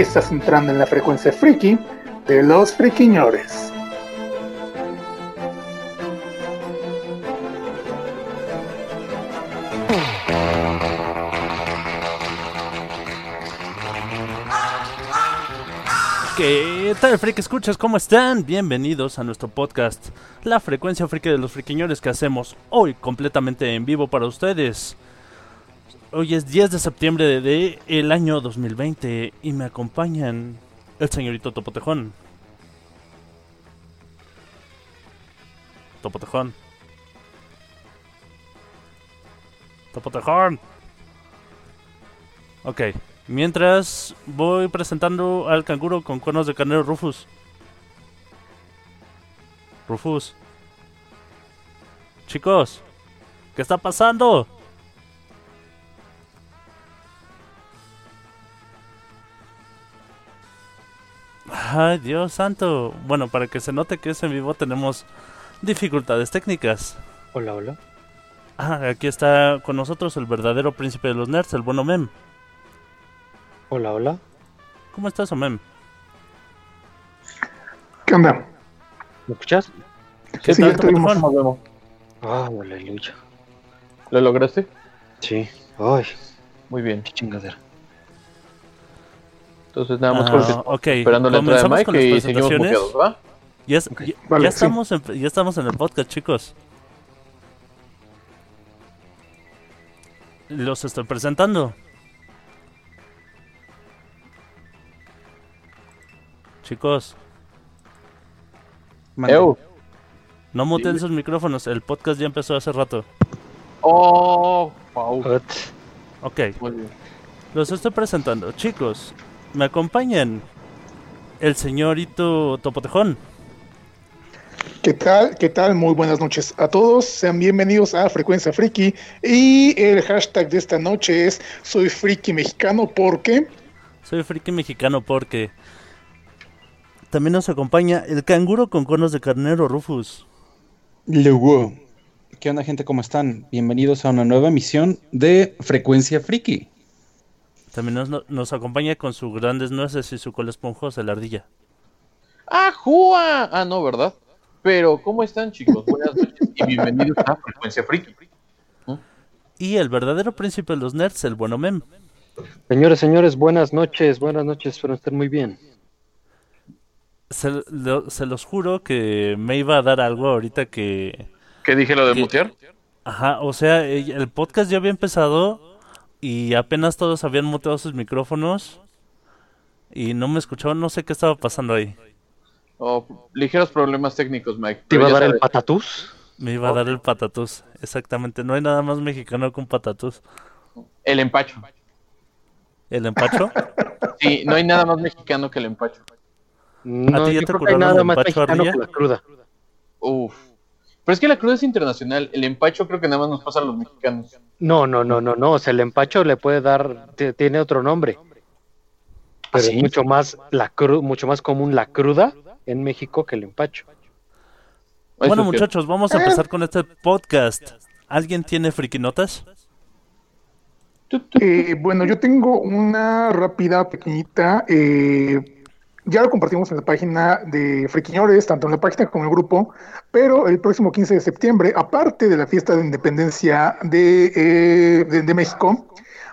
Estás entrando en la frecuencia friki de los friquiñores. ¿Qué tal, friki escuchas? ¿Cómo están? Bienvenidos a nuestro podcast, La Frecuencia Friki de los Friquiñores que hacemos hoy completamente en vivo para ustedes. Hoy es 10 de septiembre de, de el año 2020 y me acompañan el señorito Topotejón. Topotejón. Topotejón. Ok, mientras voy presentando al canguro con cuernos de carnero Rufus. Rufus. Chicos, ¿qué está pasando? Ay, Dios santo. Bueno, para que se note que es en vivo tenemos dificultades técnicas. Hola, hola. Ah, aquí está con nosotros el verdadero príncipe de los nerds, el bueno Mem. Hola, hola. ¿Cómo estás, Mem? ¿Qué onda? ¿Me escuchas? ¿Qué Sí, tal, ya Ah, aleluya. ¿Lo lograste? Sí. Ay, Muy bien. qué chingadera. Entonces nada más Ah, porque ok, esperando la entrada de comenzamos Mike con las y. Ya, es- Ok. ya- Vale, ya sí. estamos en, ya estamos en el podcast, chicos. Los estoy presentando. Chicos, no muten sus micrófonos, el podcast ya empezó hace rato. Oh, wow. Ok, Muy bien. los estoy presentando. Chicos, me acompañan el señorito Topotejón. ¿Qué tal? ¿Qué tal? Muy buenas noches a todos. Sean bienvenidos a Frecuencia Friki. Y el hashtag de esta noche es Soy Friki Mexicano porque Soy friki mexicano porque también nos acompaña el canguro con cuernos de carnero Rufus. Luego. ¿Qué onda, gente? ¿Cómo están? Bienvenidos a una nueva emisión de Frecuencia Friki. También nos, nos acompaña con sus grandes nueces y su cola esponjosa, la ardilla. ¡Ah, Jua! Ah, no, ¿verdad? Pero, ¿cómo están, chicos? Buenas noches y bienvenidos a Frecuencia Friki. Y el verdadero príncipe de los nerds, el bueno Mem. Señores, señores, buenas noches, buenas noches, espero estén muy bien. Se, lo- se los juro que me iba a dar algo ahorita que... ¿Qué dije lo de ¿Qué? mutear? Ajá, o sea, el el podcast ya había empezado y apenas todos habían muteado sus micrófonos y no me escuchaban, no sé qué estaba pasando ahí. Oh, ligeros problemas técnicos, Mike. ¿Te iba a dar el patatús? Me iba a dar el patatús, exactamente. No hay nada más mexicano que un patatús. El empacho. ¿El empacho? Sí, no hay nada más mexicano que el empacho. No, ti ya te nada el más empacho, ardilla? que la cruda. Uf. Pero es que la cruda es internacional. El empacho creo que nada más nos pasa a los mexicanos. No, no, no, no, no, o sea, el empacho le puede dar, tiene otro nombre. Pero sí? es mucho más, la cru- mucho más común la cruda en México que el empacho. Bueno, muchachos, vamos a empezar con este podcast. ¿Alguien tiene friquinotas? Eh, bueno, yo tengo una rápida, pequeñita. eh, ya lo compartimos en la página de Friquiñores, tanto en la página como en el grupo. Pero el próximo 15 de septiembre, aparte de la fiesta de independencia de, eh, de, de México,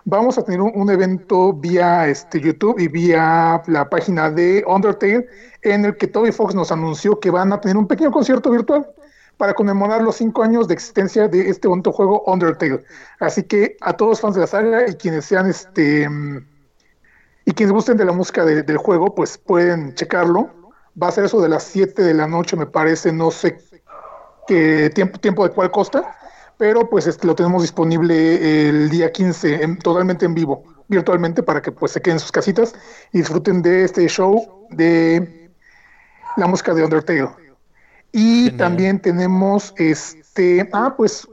vamos a tener un, un evento vía este, YouTube y vía la página de Undertale, en el que Toby Fox nos anunció que van a tener un pequeño concierto virtual para conmemorar los cinco años de existencia de este bonito juego Undertale. Así que a todos los fans de la saga y quienes sean este y quienes gusten de la música de- del juego, pues pueden checarlo. Va a ser eso de las 7 de la noche, me parece, no sé qué tiempo, tiempo de cuál costa, pero pues este, lo tenemos disponible el día 15, en- totalmente en vivo. virtualmente para que pues se queden en sus casitas y disfruten de este show de la música de Undertale. Y Genial. también tenemos este, ah, pues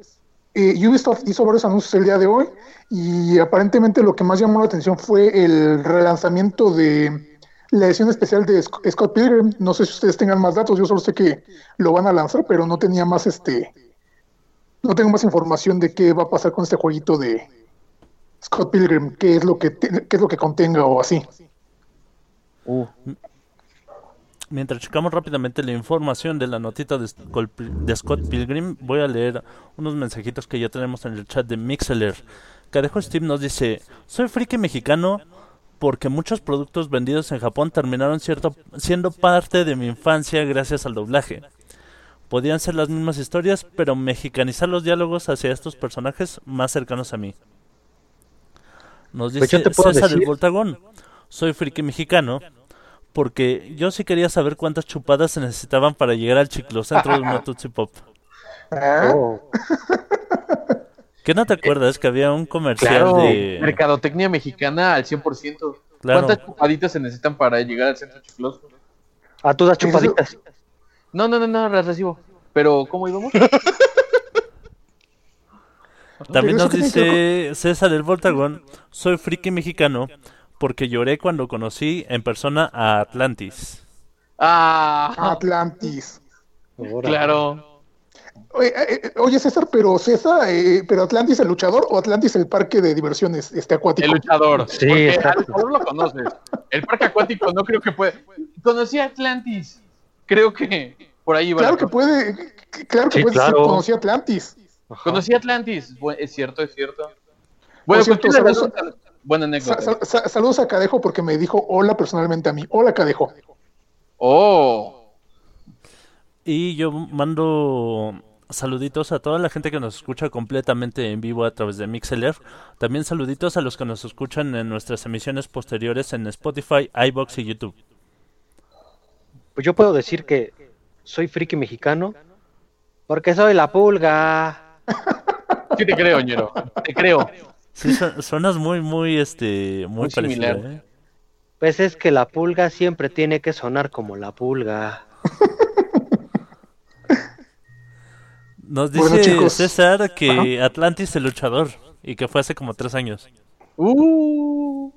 eh, Ubisoft hizo varios anuncios el día de hoy y aparentemente lo que más llamó la atención fue el relanzamiento de la edición especial de Sc- Scott Pilgrim. No sé si ustedes tengan más datos, yo solo sé que lo van a lanzar, pero no tenía más este, no tengo más información de qué va a pasar con este jueguito de Scott Pilgrim, qué es lo que te- qué es lo que contenga o así. Uh, Mientras checamos rápidamente la información de la notita de Scott, de Scott Pilgrim, voy a leer unos mensajitos que ya tenemos en el chat de Mixeler. Cadejo Steve nos dice, soy friki mexicano porque muchos productos vendidos en Japón terminaron cierto, siendo parte de mi infancia gracias al doblaje. Podían ser las mismas historias, pero mexicanizar los diálogos hacia estos personajes más cercanos a mí. Nos Pues dice César el decir- Voltagón, soy friki mexicano porque yo sí quería saber cuántas chupadas se necesitaban para llegar al chiclocentro de una Tootsie Pop. Ah, Oh, ¿Qué no te acuerdas que había un comercial claro, de... mercadotecnia mexicana al 100%. Claro. ¿Cuántas chupaditas se necesitan para llegar al centro chicloso? Ah, tú das chupaditas. No, no, no, no, las recibo. Pero, ¿cómo íbamos? También ¿Eso nos dice César el Voltagón, soy friki mexicano porque lloré cuando conocí en persona a Atlantis. Ah, Atlantis. Claro. Oye, eh, eh, oye, César, pero César, eh, pero Atlantis el luchador o Atlantis el parque de diversiones este acuático. El luchador. Sí, porque al exacto. luchador lo conoces. El parque acuático no creo que puede. Conocí a Atlantis. Creo que por ahí va. Claro la que cosa. puede, claro que Sí, puede decir, claro. conocí a Atlantis. Ajá. Conocí a Atlantis. Es cierto, es cierto. Bueno, cierto, pues razón. Buena Sa- anécdota. sa- sa- saludos a Cadejo porque me dijo hola personalmente a mí. Hola, Cadejo. Oh. Y yo mando saluditos a toda la gente que nos escucha completamente en vivo a través de Mixeler. También saluditos a los que nos escuchan en nuestras emisiones posteriores en Spotify, iBox y YouTube. Pues yo puedo decir que soy friki mexicano porque soy la pulga. Sí te creo, ñero. Te creo. Sí, su- suenas muy, muy, este, muy, Muy parecido, similar. ¿eh? Pues es que la pulga siempre tiene que sonar como la pulga. Nos dice Bueno. César que Atlantis es el luchador y que fue hace como tres años. Uh.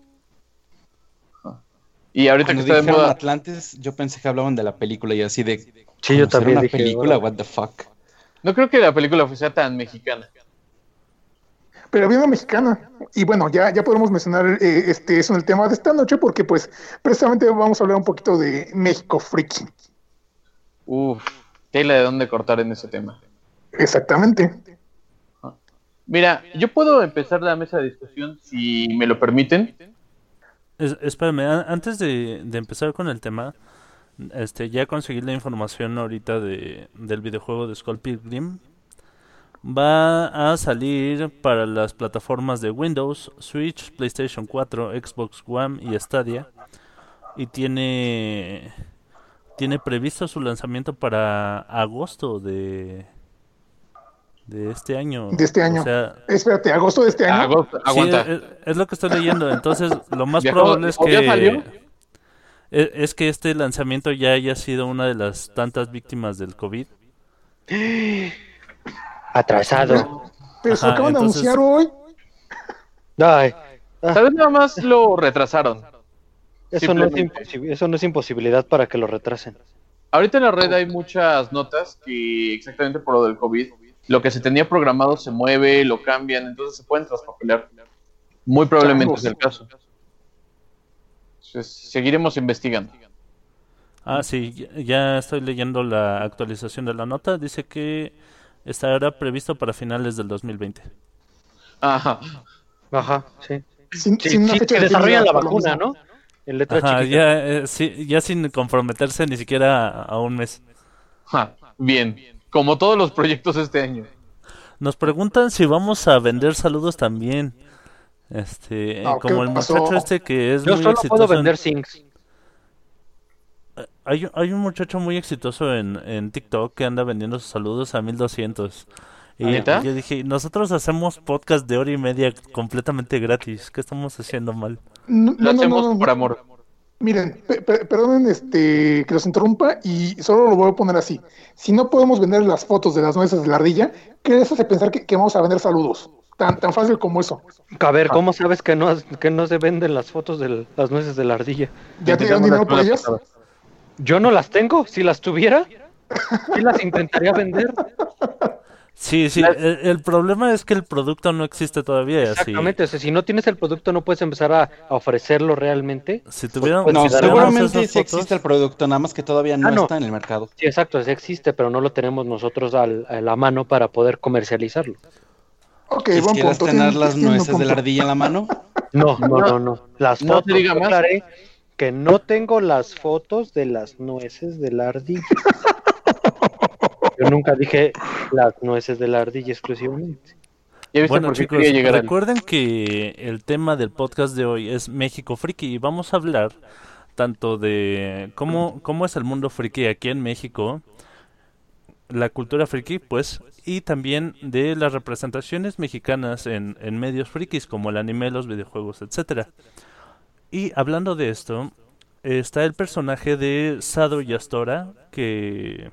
Y ahorita que Cuando está de dijeron moda. Atlantis, yo pensé que hablaban de la película y así de. Sí, yo ¿cómo será también una dije, película? What the fuck. No creo que la película sea tan mexicana. Pero una mexicana. Y bueno, ya, ya podemos mencionar eh, este, eso en el tema de esta noche porque pues precisamente vamos a hablar un poquito de México Friki. Uf, tela de dónde cortar en ese tema. Exactamente. Mira, yo puedo empezar la mesa de discusión si me lo permiten. Es- espérame, a- antes de, de empezar con el tema, este, ya conseguí la información ahorita de, del videojuego de Skull Pilgrim. Va a salir para las plataformas de Windows, Switch, PlayStation 4, Xbox One y Stadia. Y tiene, tiene previsto su lanzamiento para agosto de, de este año. De este año. O sea, Espérate, agosto de este año. Agosto, Sí, aguanta. es, es lo que estoy leyendo. Entonces, lo más ¿Ya probable es que e- es que este lanzamiento ya haya sido una de las tantas víctimas del COVID. Atrasado. Pero se acaban de entonces- anunciar hoy. Ay, Tal vez nada más lo retrasaron. eso no, es Simplemente. imposi- eso no es imposibilidad para que lo retrasen. Ahorita en la red hay muchas notas que exactamente por lo del COVID, lo que se tenía programado se mueve, lo cambian, entonces se pueden traspapelar. Muy probablemente es el caso. Entonces, seguiremos investigando. Ah, sí, ya- ya estoy leyendo la actualización de la nota. Dice que estará previsto para finales del 2020. Ajá. Ajá, sí. Sin, Sí, sin una sí, fecha que definida desarrollan la vacuna. ¿no? En letras Ajá, ya, eh, sí, ya sin comprometerse ni siquiera a, a un mes. Ja, Bien. Como todos los proyectos este año. Nos preguntan si vamos a vender saludos también. Este, No, como ¿qué el pasó? muchacho este que es Yo muy solo exitoso. puedo en- vender Sings. Hay, hay un muchacho muy exitoso en, en TikTok que anda vendiendo sus saludos a 1200. Y ¿Neta? yo dije, nosotros hacemos podcast de hora y media completamente gratis. ¿Qué estamos haciendo mal? No, Lo no, no, hacemos no, no. por amor. Miren, pe- pe- perdonen este, que los interrumpa y solo lo voy a poner así. Si no podemos vender las fotos de las nueces de la ardilla, ¿qué les hace pensar que, que vamos a vender saludos? Tan, tan fácil como eso. A ver, ¿cómo sabes que no, que no se venden las fotos de las nueces de la ardilla? ¿Ya te dieron dinero por ellas? Yo no las tengo. Si las tuviera, sí las intentaría vender. Sí, sí, el, el problema es que el producto no existe todavía. y Así, Exactamente. O sea, si no tienes el producto, no puedes empezar a, a ofrecerlo realmente. si tuvieran, Pues No, si seguramente sí fotos- existe el producto, nada más que todavía no, Ah, no. está en el mercado. Sí, exacto, sí existe, pero no lo tenemos nosotros al- a la mano para poder comercializarlo. Ok, ¿Y quieres punto. tener tienen- las nueces de la ardilla en la mano? No, no, no, no. Las no te fotos, diga yo más. aclaré que no tengo las fotos de las nueces de la ardilla. Yo nunca dije las nueces de la ardilla exclusivamente. ¿Ya viste Bueno chicos, recuerden que el tema del podcast de hoy es México Friki y vamos a hablar tanto de cómo, cómo es el mundo friki aquí en México, la cultura friki, pues, y también de las representaciones mexicanas en, en medios frikis como el anime, los videojuegos, etcétera. Y hablando de esto, está el personaje de Sado Yastora que,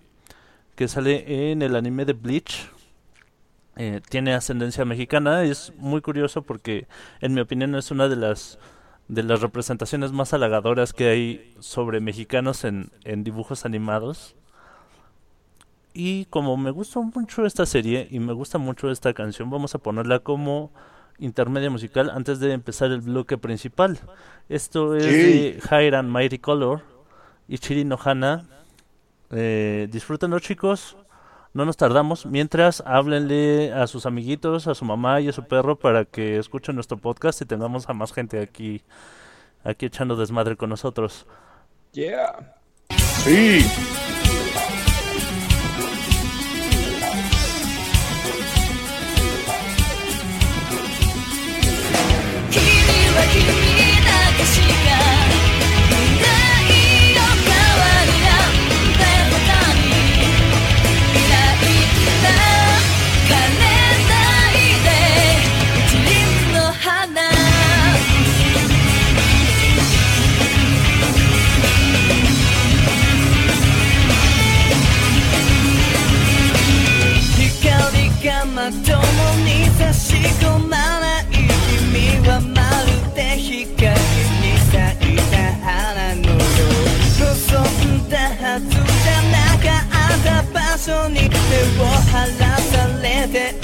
que sale en el anime de Bleach. Eh, tiene ascendencia mexicana, es muy curioso porque en mi opinión es una de las de las representaciones más halagadoras que hay sobre mexicanos en, en dibujos animados. Y como me gusta mucho esta serie y me gusta mucho esta canción, vamos a ponerla como intermedia musical antes de empezar el bloque principal. Esto es de Higher and Mighty Color y Chiri no Hana. Eh, disfrútenlo chicos, no nos tardamos. Mientras, háblenle a sus amiguitos, a su mamá y a su perro para que escuchen nuestro podcast y tengamos a más gente aquí, aquí echando desmadre con nosotros. Yeah.「君場所に手を離されて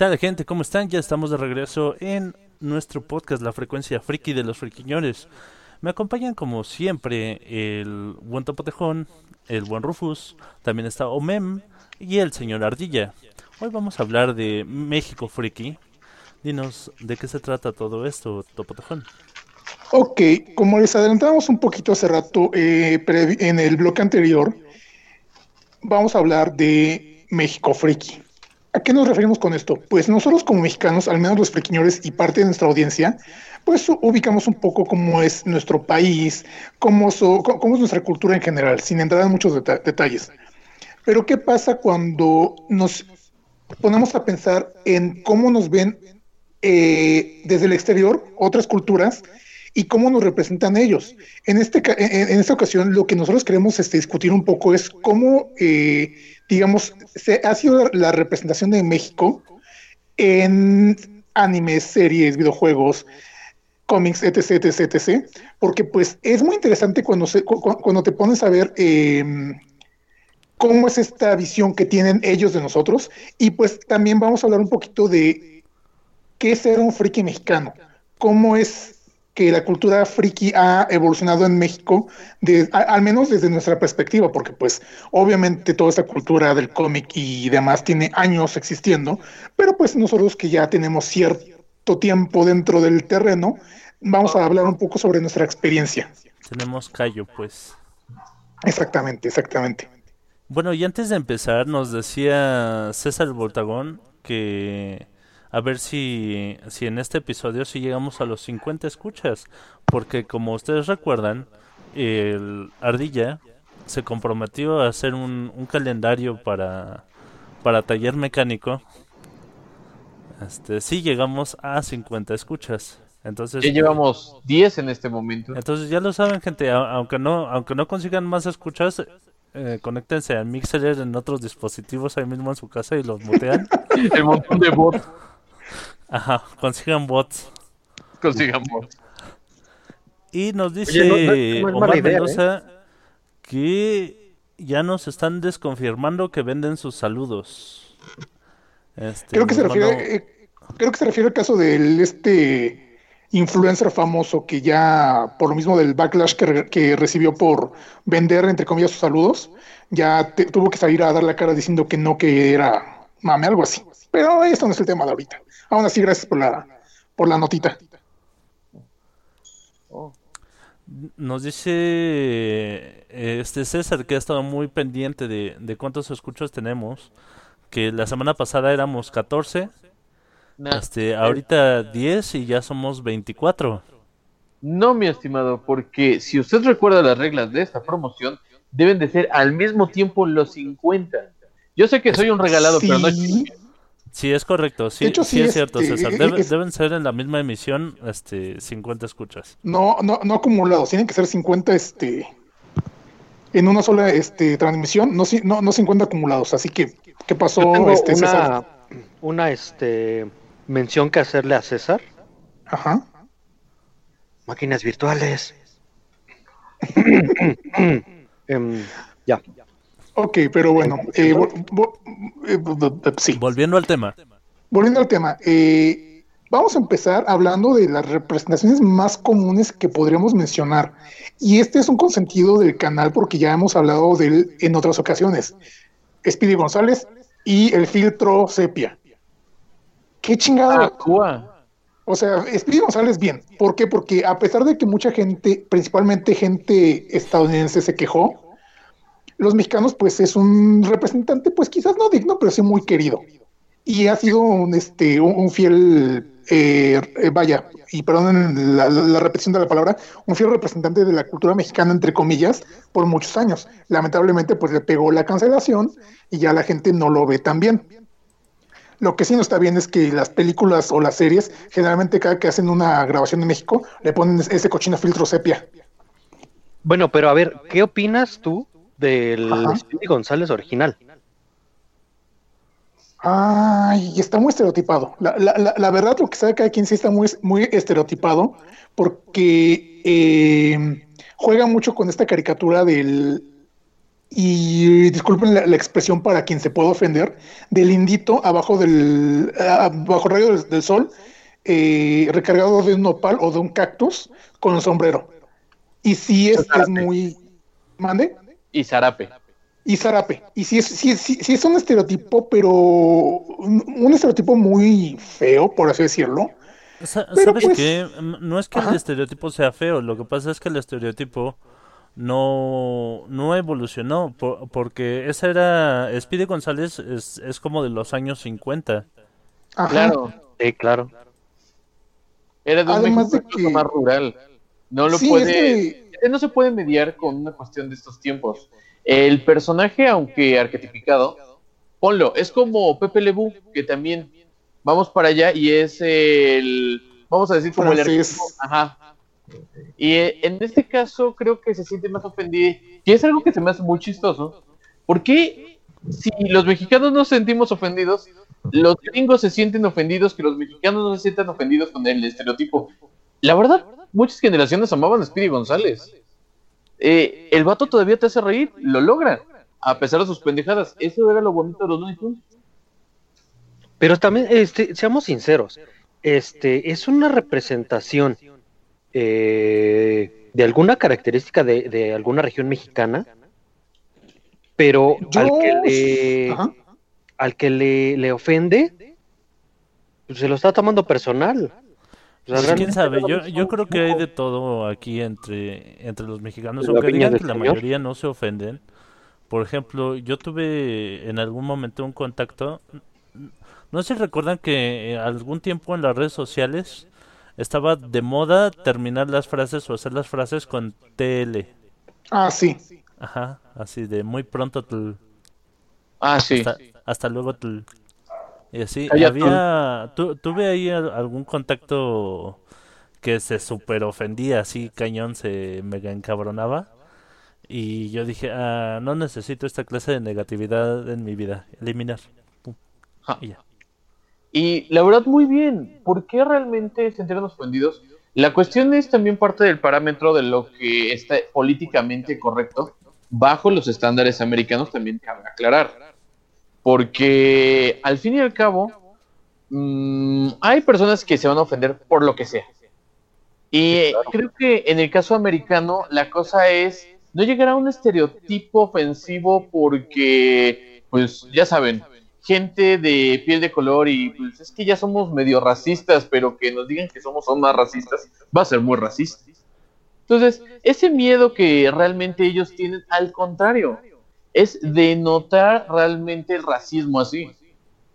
tal gente? ¿Cómo están? Ya estamos de regreso en nuestro podcast La Frecuencia Friki de los Friquiñores. Me acompañan como siempre el buen Topotejón, el buen Rufus, también está Omem y el señor Ardilla. Hoy vamos a hablar de México Friki. Dinos de qué se trata todo esto, Topotejón. Ok, como les adelantamos un poquito hace rato eh, en el bloque anterior, vamos a hablar de México Friki. ¿A qué nos referimos con esto? Pues nosotros como mexicanos, al menos los friquiñores y parte de nuestra audiencia, pues ubicamos un poco cómo es nuestro país, cómo, es nuestra cultura en general, sin entrar en muchos deta- detalles. Pero ¿qué pasa cuando nos ponemos a pensar en cómo nos ven eh, desde el exterior otras culturas y cómo nos representan ellos. En, este, en, esta ocasión, lo que nosotros queremos este, discutir un poco es cómo, eh, digamos, se, ha sido la, representación de México en animes, series, videojuegos, cómics, etc, etc, etc. Porque pues es muy interesante cuando, se, cu- cu- cuando te pones a ver eh, cómo es esta visión que tienen ellos de nosotros. Y pues también vamos a hablar un poquito de qué es ser un friki mexicano, cómo es que la cultura friki ha evolucionado en México, de- a- al menos desde nuestra perspectiva, porque pues obviamente toda esta cultura del cómic y demás tiene años existiendo, pero pues nosotros que ya tenemos cierto tiempo dentro del terreno, vamos a hablar un poco sobre nuestra experiencia. Tenemos callo, pues. Exactamente, exactamente. Bueno, y antes de empezar, nos decía César Voltagón que a ver si, si en este episodio si llegamos a los 50 escuchas, porque como ustedes recuerdan, el Ardilla se comprometió a hacer un, un calendario para, para taller mecánico. Este, sí llegamos a 50 escuchas. Entonces, Ya llevamos 10 en este momento. entonces ya lo saben, gente, aunque no, aunque no consigan más escuchas, eh, conéctense a Mixer en otros dispositivos ahí mismo en su casa y los mutean. El montón de bots Ajá, consigan bots. consigamos. Y nos dice Oye, no- Omar idea, ¿eh? Que ya nos están desconfirmando que venden sus saludos. Este, Creo que se refiere, eh, creo que se refiere al caso del este influencer famoso que ya por lo mismo del backlash que, re- que recibió por vender entre comillas sus saludos, ya te- tuvo que salir a dar la cara diciendo que no, que era mame, algo así. Pero esto no es el tema de ahorita. Aún así, gracias por la, por la notita. Nos dice este César que ha estado muy pendiente de, de cuántos escuchos tenemos. Que la semana pasada éramos 14, Nah. este, ahorita 10 y ya somos 24. No, mi estimado, porque si usted recuerda las reglas de esta promoción, deben de ser al mismo tiempo los 50. Yo sé que soy un regalado, pero no es Sí. Sí, es correcto, sí, De hecho, sí, sí, es cierto, César. Debe- es- Deben ser en la misma emisión este, 50 escuchas. No, no, no acumulados, tienen que ser 50 este, en una sola este, transmisión, no, no, no 50 acumulados. Así que, ¿qué pasó, Yo tengo este, César? una, una este, mención que hacerle a César. Ajá. Máquinas virtuales. Em, ya. Ok, pero bueno, eh, eh, vo- sí. Volviendo al tema. Volviendo al tema, eh, vamos a empezar hablando de las representaciones más comunes que podríamos mencionar. Y este es un consentido del canal porque ya hemos hablado de él en otras ocasiones. Speedy González y el filtro sepia. ¿Qué chingado? Actúa. O sea, Speedy González bien. ¿Por qué? Porque a pesar de que mucha gente, principalmente gente estadounidense, se quejó, los mexicanos, pues es un representante, pues quizás no digno, pero sí muy querido. Y ha sido un, este, un, fiel, eh, eh, vaya, y perdonen la, la- la repetición de la palabra, un fiel representante de la cultura mexicana, entre comillas, por muchos años. Lamentablemente, pues le pegó la cancelación y ya la gente no lo ve tan bien. Lo que sí no está bien es que las películas o las series, generalmente cada que hacen una grabación en México, le ponen ese cochino filtro sepia. Bueno, pero a ver, ¿qué opinas tú del Ajá. Speedy González original? Ay, está muy estereotipado. La, la- la- la verdad, lo que sabe cada quien sí está muy, muy estereotipado porque eh, juega mucho con esta caricatura del, y disculpen la, expresión para quien se pueda ofender, del indito abajo del, bajo rayo del, del sol, eh, recargado de un nopal o de un cactus con un sombrero. Y sí es, es muy... ¿Mande? Y Zarape. Y zarape. Y sí es, sí, sí, sí es un estereotipo, pero un, un estereotipo muy feo, por así decirlo. Sa- Pero, ¿Sabes pues, qué? No es que ajá. el estereotipo sea feo, lo que pasa es que el estereotipo no, no evolucionó, por- porque esa era, Speedy González es, es como de los años 50. Ajá. Claro. Sí, claro. Era de un Además México de incluso que- más rural. No lo Sí, es puede. que- eh, No se puede mediar con una cuestión de estos tiempos. El personaje, aunque arquetificado, ponlo, es como Pepe Lebu, que también vamos para allá y es el. Vamos a decir como el Francés. arquetipo. Ajá. Y eh, en este caso creo que se siente más ofendido. Y es algo que se me hace muy chistoso. ¿Por qué si los mexicanos nos sentimos ofendidos, los gringos se sienten ofendidos que los mexicanos no se sientan ofendidos con el estereotipo? La verdad, muchas generaciones amaban a Speedy González. Eh, el vato todavía te hace reír, lo logra, a pesar de sus pendejadas. Eso era lo bonito de los Looney Tunes. Pero también, este, seamos sinceros, este, es una representación eh, de alguna característica de, de alguna región mexicana, pero Yo- al que le, Ajá. al que le, le ofende, pues se lo está tomando personal. O sea, Pues, quién sabe, yo, yo creo que hay de todo aquí entre, entre los mexicanos, aunque digan que la mayoría no se ofenden. Por ejemplo, yo tuve en algún momento un contacto, no sé si recuerdan que eh, algún tiempo en las redes sociales estaba de moda terminar las frases o hacer las frases con TL. Ah, sí. Ajá, así de muy pronto tl, Ah, sí. hasta, hasta luego tl. Y así, había, tu- tuve ahí al- algún contacto que se super ofendía, así cañón, se mega encabronaba. Y yo dije, ah, no necesito esta clase de negatividad en mi vida, eliminar. Pum, y ya. Y la verdad, muy bien. ¿Por qué realmente sentirnos ofendidos? La cuestión es también parte del parámetro de lo que está políticamente correcto bajo los estándares americanos, también cabe aclarar. Porque al fin y al cabo, mm, hay personas que se van a ofender por lo que sea. Y creo que en el caso americano, la cosa es no llegar a un estereotipo ofensivo porque, pues ya saben, gente de piel de color y pues es que ya somos medio racistas, pero que nos digan que somos aún más racistas, va a ser muy racista. Entonces, ese miedo que realmente ellos tienen, al contrario, es denotar realmente el racismo así,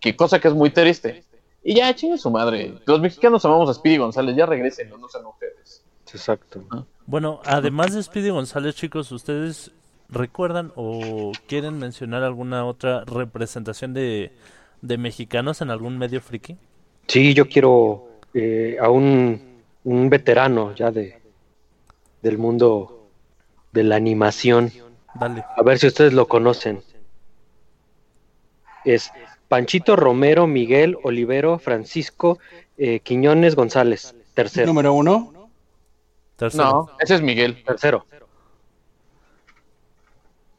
que cosa que es muy triste. Y ya, chingue su madre, los mexicanos amamos a Speedy González, ya regresen, no sean ustedes. Exacto. Bueno, además de Speedy González, chicos, ¿ustedes recuerdan o quieren mencionar alguna otra representación de, de mexicanos en algún medio friki? Sí, yo quiero eh, a un, un veterano ya de del mundo de la animación. Dale. A ver si ustedes lo conocen. Es Panchito Romero, Miguel Olivero, Francisco eh, Quiñones González. Tercero. Número uno. Tercero. No, ese es Miguel. Tercero.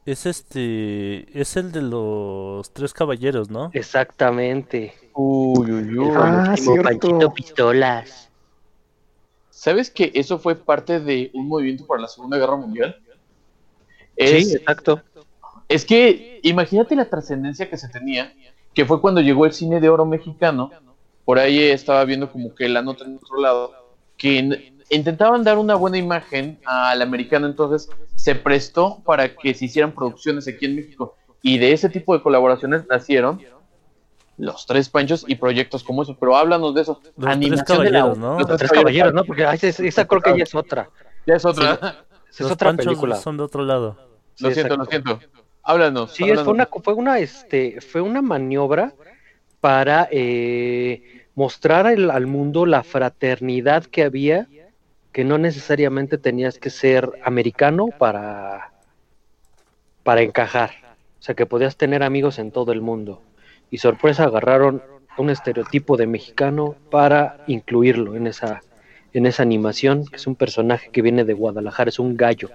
Es este, es el de los tres caballeros, ¿no? Exactamente. Uy, uy, uy. Ah. Panchito Pistolas. ¿Sabes que eso fue parte de un movimiento para la Segunda Guerra Mundial? Sí, Es, exacto. es que imagínate la trascendencia que se tenía, que fue cuando llegó el cine de oro mexicano. Por ahí estaba viendo como que la nota en otro lado, que intentaban dar una buena imagen al americano, entonces se prestó para que se hicieran producciones aquí en México. Y de ese tipo de colaboraciones nacieron los tres panchos y proyectos como esos. Pero háblanos de eso. Los Tres de la- Caballeros, ¿no? Los Los tres caballeros, ¿no? Porque esa, esa creo que ya es otra. Ya es otra. Esa es Los otra panchos película. son de otro lado. Lo siento, exacto. lo siento. Háblanos. Sí, háblanos. fue una, fue una, este, fue una maniobra para eh, mostrar al, al mundo la fraternidad que había, que no necesariamente tenías que ser americano para, para encajar. O sea, que podías tener amigos en todo el mundo. Y sorpresa, agarraron un estereotipo de mexicano para incluirlo en esa, en esa animación, que es un personaje que viene de Guadalajara, es un gallo.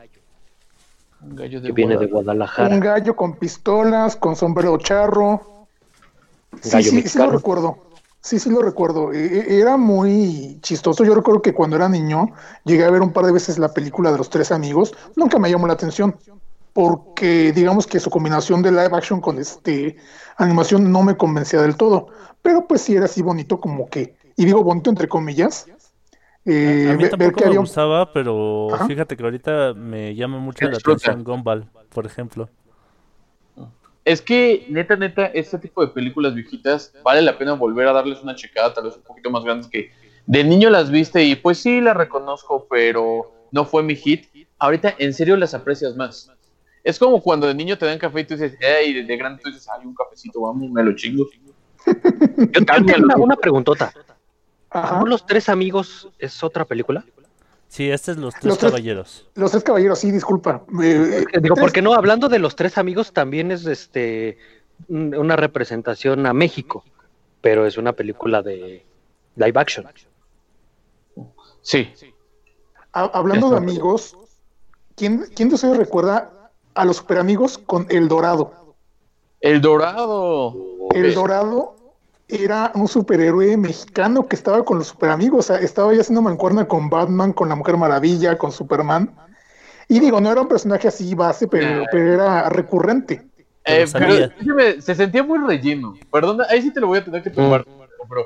Un gallo de que viene de Guadalajara. Un gallo con pistolas, con sombrero charro. Sí, Gallo sí, sí lo recuerdo. Sí, sí lo recuerdo. E- e- Era muy chistoso. Yo recuerdo que cuando era niño llegué a ver un par de veces la película de los tres amigos. Nunca me llamó la atención porque digamos que su combinación de live action con este animación no me convencía del todo. Pero pues sí era así bonito como que, y digo bonito entre comillas. Eh, a mí ver tampoco que me había gustaba, pero Ajá. fíjate que ahorita me llama mucho la atención Gumball, por ejemplo. Es que, neta, neta, este tipo de películas viejitas vale la pena volver a darles una checada, tal vez un poquito más grandes que de niño las viste y pues sí las reconozco, pero no fue mi hit. Ahorita en serio las aprecias más. Es como cuando de niño te dan café y tú dices, hey, de, de grande tú dices, ay, un cafecito, vamos, me lo chingo. Yo, yo tengo una, una preguntota. Ajá. ¿No los tres amigos es otra película? Sí, este es Los Tres Los tres- Caballeros. Los tres caballeros, sí, disculpa. Eh, Digo, tres- porque no, hablando de los tres amigos, también es este un- una representación a México, pero es una película de live action. Sí. Ha- hablando de amigos, ¿quién, ¿quién de ustedes recuerda a los super amigos con El Dorado? El Dorado. El Dorado era un superhéroe mexicano que estaba con los super amigos, o sea, estaba ya haciendo mancuerna con Batman, con la Mujer Maravilla, con Superman. Y digo, no era un personaje así base, pero, pero era recurrente. Eh, pero se sentía muy relleno. Perdona, ahí sí te lo voy a tener que tomar. Pero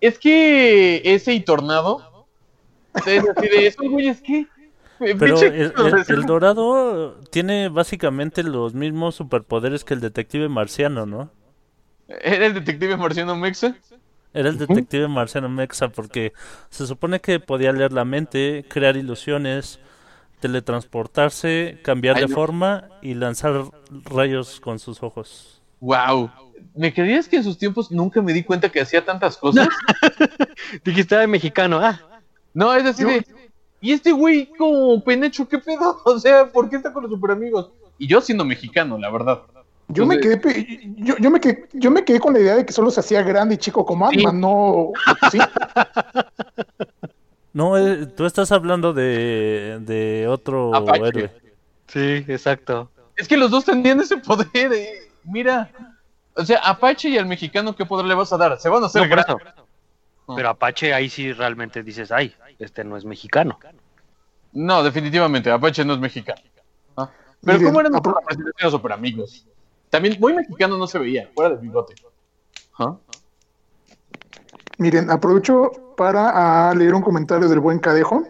es que ese y Tornado. Es así de esos güeyes que. Pero el, el- el Dorado tiene básicamente los mismos superpoderes que el detective marciano, ¿no? ¿Era el detective marciano Mexa? Era el detective marciano Mexa porque se supone que podía leer la mente, crear ilusiones, teletransportarse, cambiar de forma y lanzar rayos con sus ojos. Wow. ¿Me creías que en sus tiempos nunca me di cuenta que hacía tantas cosas? Dijiste de mexicano, ah, No, es así de. ¿Y este güey como Penecho qué pedo? O sea, ¿por qué está con los super amigos? Y yo siendo mexicano, la verdad. Yo me quedé, yo, yo me quedé, yo me quedé con la idea de que solo se hacía grande y chico como Sí. Ant-Man, no, sí, No, eh, tú estás hablando de, de otro Apache. héroe. sí, exacto. Es que los dos tenían ese poder. eh. Mira. O sea, Apache y al mexicano, ¿qué poder le vas a dar? Se van a hacer No. Pero Apache ahí sí realmente dices, ay, este no es mexicano. No, definitivamente, Apache no es mexicano. Ah. Pero Miren, ¿cómo eran los super amigos? También muy mexicano no se veía, fuera del bigote. ¿Ah? Miren, aprovecho para ah, leer un comentario del buen Cadejo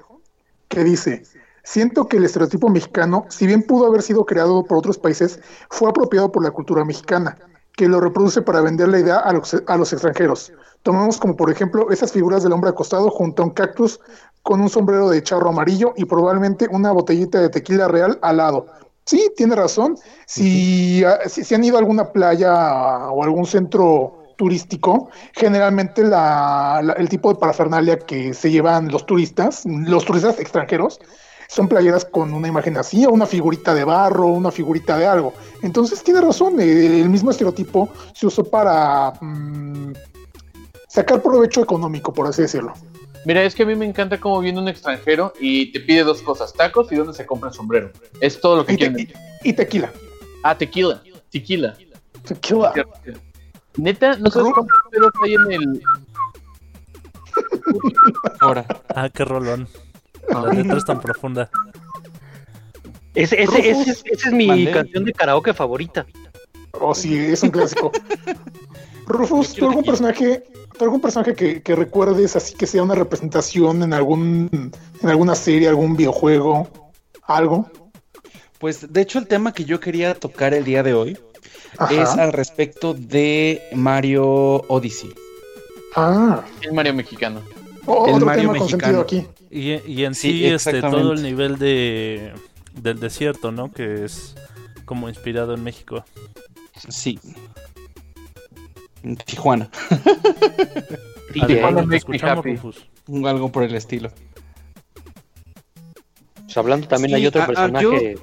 que dice, siento que el estereotipo mexicano, si bien pudo haber sido creado por otros países, fue apropiado por la cultura mexicana, que lo reproduce para vender la idea a los, a los extranjeros. Tomamos como por ejemplo esas figuras del hombre acostado junto a un cactus con un sombrero de charro amarillo y probablemente una botellita de tequila real al lado. Sí, tiene razón. Si, si, si han ido a alguna playa o algún centro turístico, generalmente la, la- el tipo de parafernalia que se llevan los turistas, los turistas extranjeros, son playeras con una imagen así, o una figurita de barro, una figurita de algo. Entonces tiene razón, eh, el mismo estereotipo se usó para mm, sacar provecho económico, por así decirlo. Mira, es que a mí me encanta cómo viene un extranjero y te pide dos cosas, tacos y dónde se compra el sombrero. Es todo lo que Y, te- quieren. y- y tequila. Ah, tequila. Tequila. Tequila. Neta, no sabes Ru- cuántos pedos hay en el. Ahora, Ah, qué rolón. La letra es tan profunda. Ese, ese, ese, es- esa es mi canción de karaoke favorita. Oh, sí, es un clásico. Rufus, ¿tú algún personaje, tú algún personaje que, que recuerdes así que sea una representación en algún, en alguna serie, algún videojuego, algo? pues de hecho el tema que yo quería tocar el día de hoy Ajá. es al respecto de Mario Odyssey. Ah, El Mario mexicano. o- El otro Mario tema mexicano. aquí. Y, y en Sí, sí, este, todo el nivel de del desierto, ¿no? Que es como inspirado en México. Sí. Tijuana, te escuchamos. Rufus. algo por el estilo. Pues hablando también Sí, hay otro ah, ah, personaje yo- de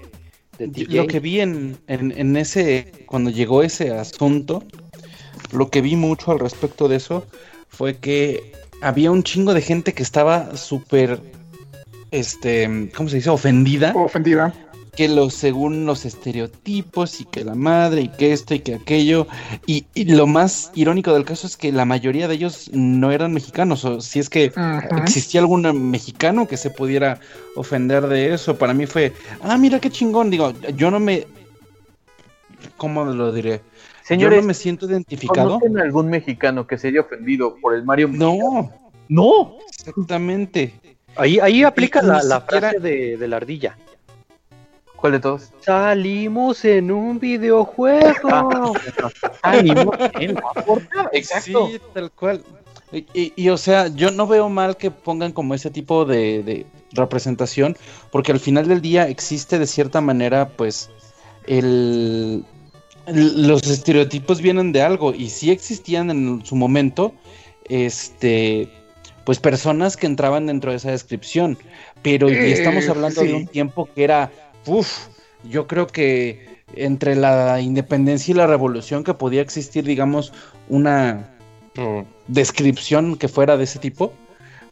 Yo- DJ. Lo que vi en, en, en ese, cuando llegó ese asunto, lo que vi mucho al respecto de eso fue que había un chingo de gente que estaba súper, este, ¿cómo se dice? Ofendida Ofendida. Que los según los estereotipos y que la madre y que esto y que aquello y, y lo más irónico del caso es que la mayoría de ellos no eran mexicanos o si es que existía algún mexicano que se pudiera ofender de eso para mí fue ah mira qué chingón digo yo no me cómo lo diré Señores, yo no me siento identificado. ¿conocen algún mexicano que se haya ofendido por el Mario no. No. exactamente. Ahí, ahí aplica la, la frase de, de la ardilla. ¿Cuál de todos? Salimos en un videojuego. Ánimo en la portada. Exacto. Sí, tal cual. Y, y- y, o sea, yo no veo mal que pongan como ese tipo de, de representación, porque al final del día existe de cierta manera, pues, el, el- los estereotipos vienen de algo, y sí existían en su momento, este, pues personas que entraban dentro de esa descripción, pero y Eh, estamos hablando de un tiempo que era, uff, yo creo que entre la independencia y la revolución que podía existir, digamos, una descripción que fuera de ese tipo.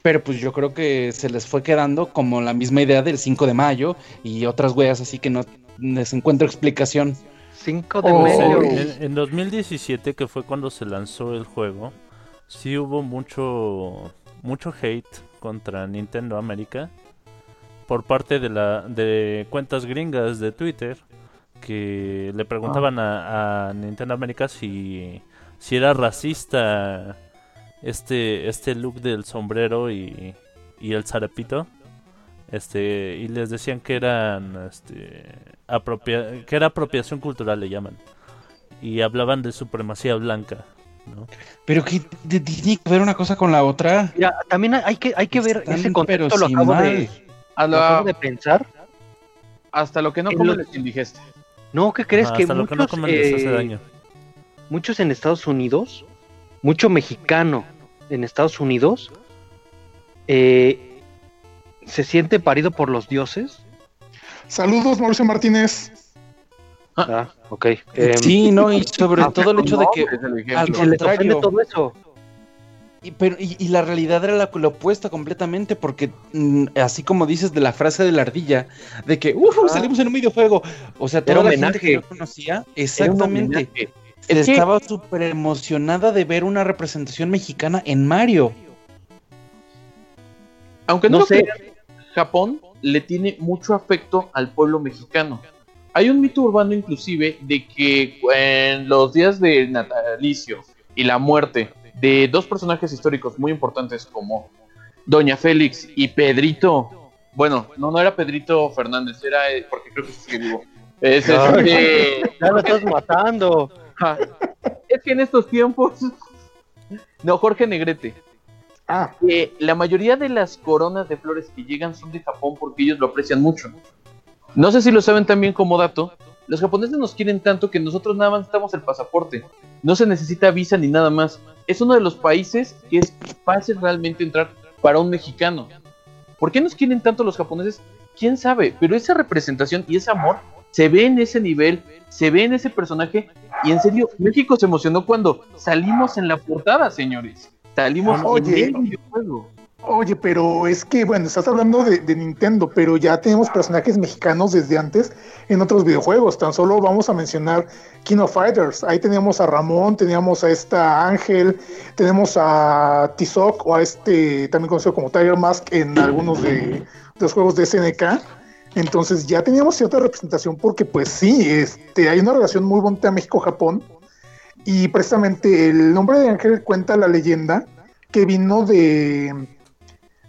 Pero pues yo creo que se les fue quedando como la misma idea del 5 de mayo y otras weas así que no les encuentro explicación. 5 de Oh, mayo. en, en- en 2017, que fue cuando se lanzó el juego, sí hubo mucho mucho hate contra Nintendo América por parte de la de cuentas gringas de Twitter que le preguntaban a, a Nintendo América si si era racista este este look del sombrero y, y el zarapito este y les decían que eran este apropia- que era apropiación cultural le llaman y hablaban de supremacía blanca ¿no? Pero que de- tiene que ver una cosa con la otra. Mira, también hay que, hay que ver Están, ese contexto, lo acabo, de, A lo la- de pensar. hasta lo que no En comen lo- les indigeste. No, ¿qué crees? Que hasta lo que no muchos, coman les hace daño muchos en Estados Unidos, mucho mexicano en Estados Unidos, eh, se siente parido por los dioses. Saludos, Mauricio Martínez. Ah, ok. Em, sí, no, y sobre ah, todo el hecho de que al se les ofende contrario. todo eso. Y, pero, y, y la realidad era la, opuesta completamente, porque mm, así como dices de la frase de la ardilla, de que "Uf, Ah. salimos en un videojuego, o sea, toda la gente que yo conocía, exactamente, estaba súper emocionada de ver una representación mexicana en Mario. Aunque no, No sé. Japón le tiene mucho afecto al pueblo mexicano. Hay un mito urbano inclusive de que en los días del natalicio y la muerte de dos personajes históricos muy importantes como Doña Félix y Pedrito, bueno, no, no era Pedrito Fernández, era eh, porque creo que sigue vivo. Es, Ay. este, Ya lo estás matando. ja, es que en estos tiempos, no, Jorge Negrete, Ah, que la mayoría de las coronas de flores que llegan son de Japón porque ellos lo aprecian mucho. No sé si lo saben también como dato, los japoneses nos quieren tanto que nosotros nada más necesitamos el pasaporte. No se necesita visa ni nada más. Es uno de los países que es fácil realmente entrar para un mexicano. ¿Por qué nos quieren tanto los japoneses? ¿Quién sabe? Pero esa representación y ese amor se ve en ese nivel, se ve en ese personaje y en serio, México se emocionó cuando salimos en la portada, señores. Salimos Oye. en el videojuego. Oye, pero es que, bueno, estás hablando de, Nintendo, pero ya tenemos personajes mexicanos desde antes en otros videojuegos. Tan solo vamos a mencionar King of Fighters. Ahí teníamos a Ramón, teníamos a esta Ángel, tenemos a Tizoc o a este, también conocido como Tiger Mask en algunos de, de los juegos de SNK. Entonces ya teníamos cierta representación porque pues sí, este, hay una relación muy bonita México-Japón y precisamente el nombre de Ángel cuenta la leyenda que vino de,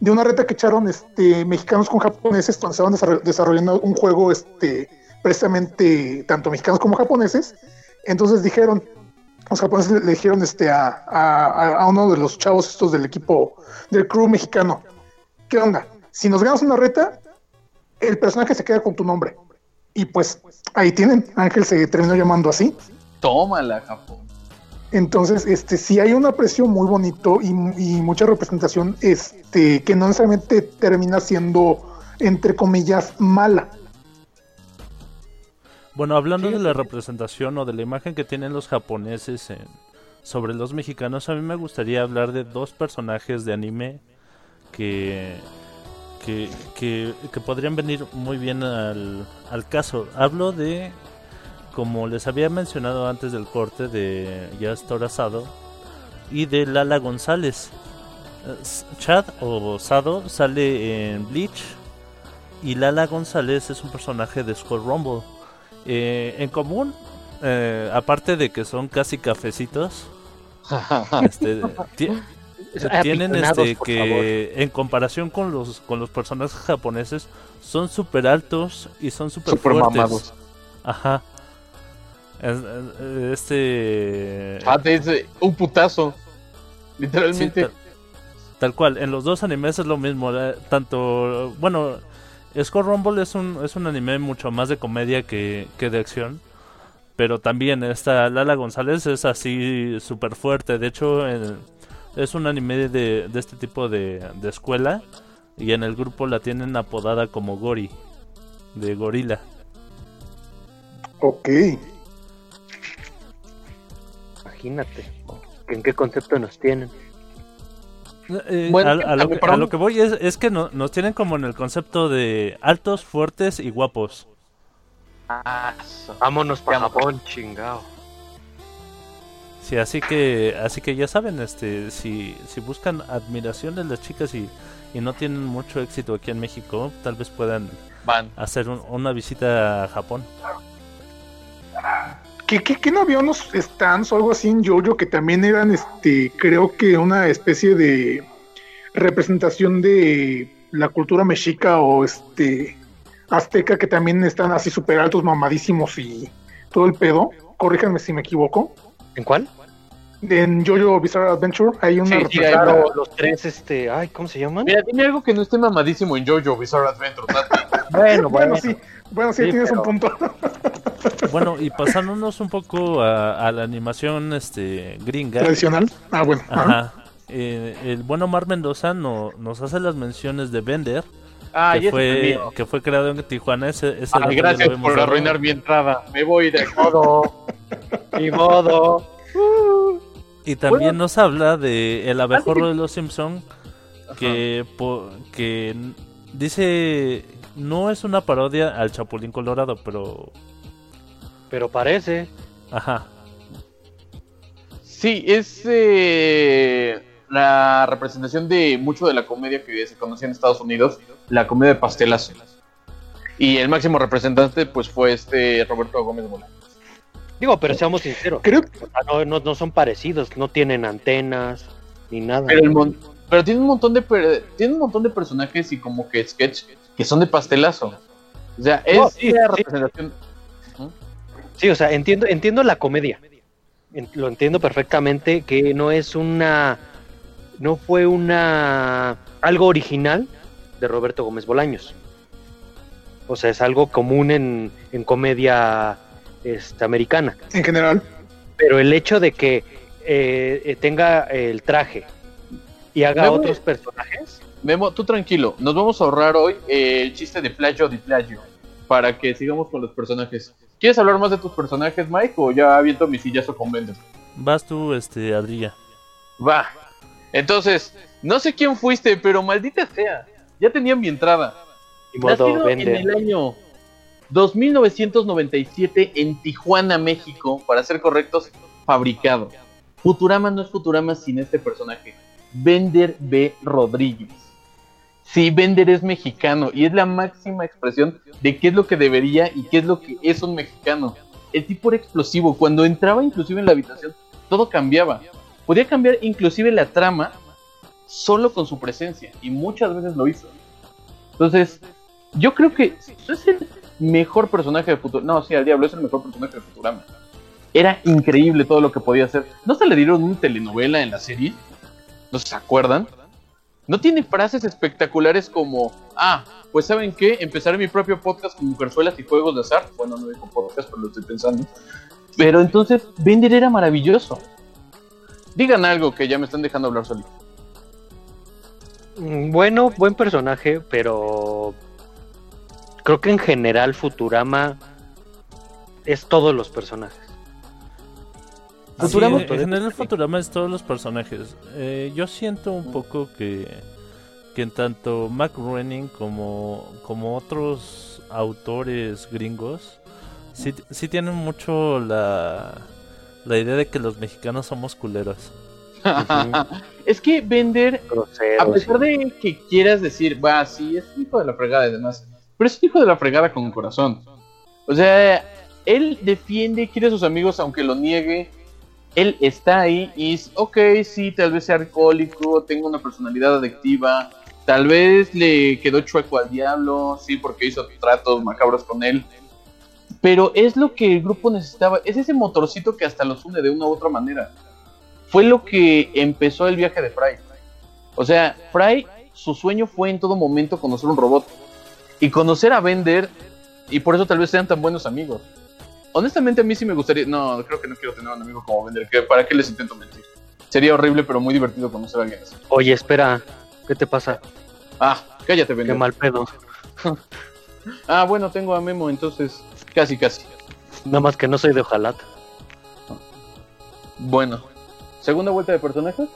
de una reta que echaron este, mexicanos con japoneses cuando estaban desarroll- desarrollando un juego este, precisamente tanto mexicanos como japoneses. Entonces dijeron, los japoneses le dijeron este, a, a- a uno de los chavos estos del equipo, del crew mexicano, ¿qué onda? Si nos ganas una reta, el personaje se queda con tu nombre. Y pues ahí tienen, Ángel se terminó llamando así. Tómala, Japón. Entonces, este, sí hay un aprecio muy bonito y, y mucha representación, este, que no necesariamente termina siendo, entre comillas, mala. Bueno, hablando de la representación o de la imagen que tienen los japoneses en- sobre los mexicanos, a mí me gustaría hablar de dos personajes de anime que que, que, que podrían venir muy bien al, al caso. Hablo de, como les había mencionado antes del corte, de Ya Asado y de Lala González. Eh, Chad o Sado sale en Bleach y Lala González es un personaje de Skull Rumble. Eh, en común, eh, aparte de que son casi cafecitos, este, ti- tienen este que en comparación con los con los personajes japoneses son súper altos y son súper Súper fuertes. mamados. Ajá. Es- es- Este es eh, un putazo. Sí, Literalmente. tal, tal cual, en los dos animes es lo mismo. eh, Tanto, bueno, Skull Rumble es un, es un anime mucho más de comedia que, que de acción. Pero también esta Lala González es así súper fuerte. De hecho, en- es un anime de, de este tipo de, de escuela. Y en el grupo la tienen apodada como Gori, de gorila. Ok. Imagínate. ¿En qué concepto nos tienen? Eh, Bueno, a, a lo a- que, a lo que voy es, es que no- nos tienen como en el concepto de altos, fuertes y guapos. Ah, Vámonos para Japón, chingao. Sí, así que, así que ya saben, este, si, si buscan admiración de las chicas y, y no tienen mucho éxito aquí en México, tal vez puedan van. hacer un- una visita a Japón. ¿Qué, qué, qué no había unos stands o algo así en Jojo que también eran, este, creo que una especie de representación de la cultura mexica o este azteca que también están así súper altos, mamadísimos y todo el pedo? Corríjanme si me equivoco. ¿En cuál? En Jojo Bizarre Adventure hay una Sí, hay los tres, este, ay, ¿cómo se llaman? Mira, dime algo que no esté mamadísimo en Jojo Bizarre Adventure. Tata. Bueno, Bueno, sí, bueno, sí, Sí, tienes pero- un punto. Bueno, y pasándonos un poco a, a la animación este gringa. Tradicional. Ah, bueno. ajá. Ajá. eh, el buen Omar Mendoza no- nos hace las menciones de Bender, Ah, que, fue, que fue creado en Tijuana. Ese, ese Ay, lo gracias habíamos por arruinar mi entrada. Me voy de modo. Ni modo. Y también Bueno. nos habla de el abejorro de los Simpson que po- que dice no es una parodia al Chapulín Colorado, pero Pero parece. ajá. Sí, es eh, la representación de mucho de la comedia que se conocía en Estados Unidos, la comedia de pastelazo. Y el máximo representante pues fue este Roberto Gómez Bolaños. Digo, pero seamos sinceros. Creo no, no, no son parecidos, no tienen antenas ni nada. Pero, el mon- pero tiene un montón de per- tiene un montón de personajes y como que sketch que son de pastelazo. O sea, es No, sí, la sí. representación. Sí, o sea, entiendo, entiendo la comedia. En- Lo entiendo perfectamente que no es una. No fue una. algo original de Roberto Gómez Bolaños. O sea, es algo común en, en comedia este, americana. en general. Pero el hecho de que eh, eh, tenga el traje y haga otros personajes. Memo, tú tranquilo, nos vamos a ahorrar hoy eh, el chiste de plagio de plagio para que sigamos con los personajes. ¿Quieres hablar más de tus personajes, Mike, o ya aviento mi sillazo con Bender? Vas tú este Adrilla. Va. Entonces, no sé quién fuiste, pero maldita sea, ya tenía mi entrada. Y modo Nacido en el año 2997 en Tijuana, México, para ser correctos, fabricado. Futurama no es Futurama sin este personaje, Bender B. Rodríguez. Sí, Bender es mexicano y es la máxima expresión de qué es lo que debería y qué es lo que es un mexicano. El tipo era explosivo, cuando entraba inclusive en la habitación, todo cambiaba. Podía cambiar inclusive la trama solo con su presencia y muchas veces lo hizo. Entonces, yo creo que es el mejor personaje de Futurama. No, sí, al diablo es el mejor personaje de Futurama. Era increíble todo lo que podía hacer. ¿No se le dieron una telenovela en la serie? ¿No se acuerdan? No tiene frases espectaculares como, ah, pues ¿saben qué? Empezaré mi propio podcast con mujerzuelas y juegos de azar. Bueno, no digo podcast, pero lo estoy pensando. Pero entonces, Bender era maravilloso. Digan algo que ya me están dejando hablar solito. Mm, Bueno, buen personaje, pero creo que en general Futurama es todos los personajes. Futurama, Sí, en general. Futurama es todos los personajes. Eh, yo siento un poco que, que tanto Mac Groening como, como otros autores gringos sí, sí tienen mucho la, la idea de que los mexicanos somos culeros. es que vender, Grosero, a pesar sí. de que quieras decir, va, sí, es un hijo de la fregada y demás, pero es un hijo de la fregada con corazón. O sea, él defiende, quiere a sus amigos aunque lo niegue. Él está ahí y es, ok, sí, tal vez sea alcohólico, tenga una personalidad adictiva, tal vez le quedó chueco al diablo, sí, porque hizo tratos macabros con él. Pero es lo que el grupo necesitaba, es ese motorcito que hasta los une de una u otra manera. Fue lo que empezó el viaje de Fry. O sea, Fry, su sueño fue en todo momento conocer un robot. Y conocer a Bender, y por eso tal vez sean tan buenos amigos. Honestamente a mí sí me gustaría, no, creo que no quiero tener un amigo como Bender, que ¿para qué les intento mentir? Sería horrible, pero muy divertido conocer a alguien así. Oye, espera, ¿qué te pasa? Ah, cállate, Qué Bender. mal pedo. Ah, bueno, tengo a Memo, entonces casi, casi. Nada más que no soy de ojalata. Bueno, segunda vuelta de personajes.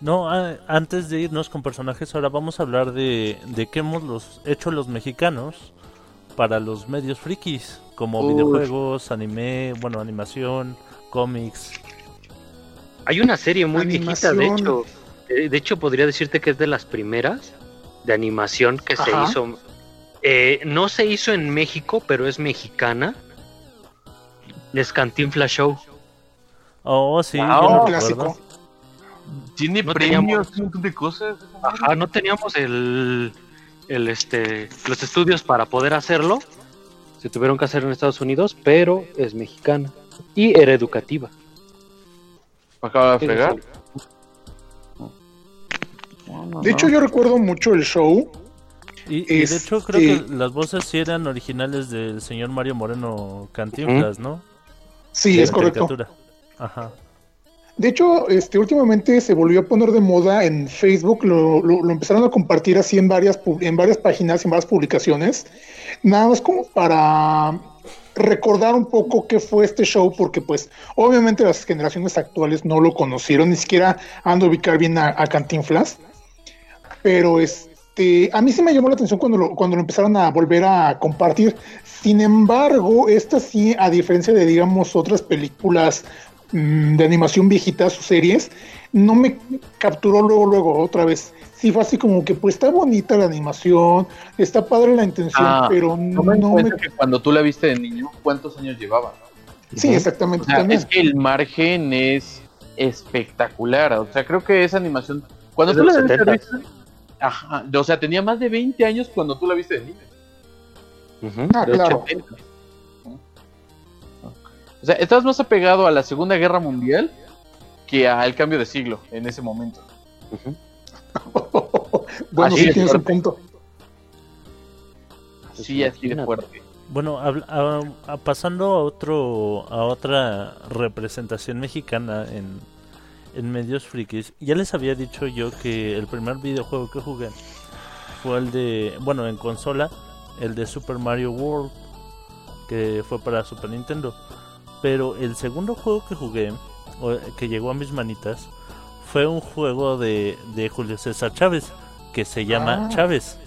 No, a- antes de irnos con personajes, ahora vamos a hablar de, de qué hemos los, hecho los mexicanos para los medios frikis, como Uy. videojuegos, anime, bueno, animación, cómics. Hay una serie muy viejita, de Animación. hecho. eh, De hecho, podría decirte que es de las primeras de animación que se hizo. Eh, no se hizo en México, pero es mexicana. Es Cantinflas Show. Oh, sí, Wow. yo no Un recuerdo. clásico. Tiene No premios, teníamos- un montón de cosas. Ajá, no teníamos el, el este, los estudios para poder hacerlo. Se tuvieron que hacer en Estados Unidos, pero es mexicana y era educativa. Acaba de fregar. De hecho, yo recuerdo mucho el show. Y, y de hecho creo Este- que las voces sí eran originales del señor Mario Moreno Cantinflas, ¿no? Sí, De es correcto. Ajá. De hecho, este, últimamente se volvió a poner de moda en Facebook, lo, empezaron a compartir así en varias, en varias páginas, en varias publicaciones, nada más como para recordar un poco qué fue este show, porque pues obviamente las generaciones actuales no lo conocieron, ni siquiera han de ubicar bien a, a Cantinflas, pero este, a mí sí me llamó la atención cuando lo, cuando lo empezaron a volver a compartir. Sin embargo, esta sí, a diferencia de digamos otras películas de animación viejitas o series, no me capturó luego, luego, otra vez. Sí fue así como que, pues está bonita la animación, está padre la intención, Ah, pero en no me... que cuando tú la viste de niño, ¿cuántos años llevaba? Sí, exactamente, O sea, también. es que el margen es espectacular. O sea, creo que esa animación. Cuando Es tú la los debiste haber 70. visto- Ajá. O sea, tenía más de 20 años cuando tú la viste de niño. Ah, claro. 80. O sea, estabas más apegado a la Segunda Guerra Mundial que al cambio de siglo en ese momento. bueno, Así sí tienes un punto. Sí, así de fuerte. Bueno, habla- a- a- pasando a otro a otra representación mexicana en, en medios frikis, ya les había dicho yo que el primer videojuego que jugué fue el de, bueno, en consola, el de Super Mario World, que fue para Super Nintendo. Pero el segundo juego que jugué, o que llegó a mis manitas, fue un juego de, de Julio César Chávez, que se llama Ah. Chávez.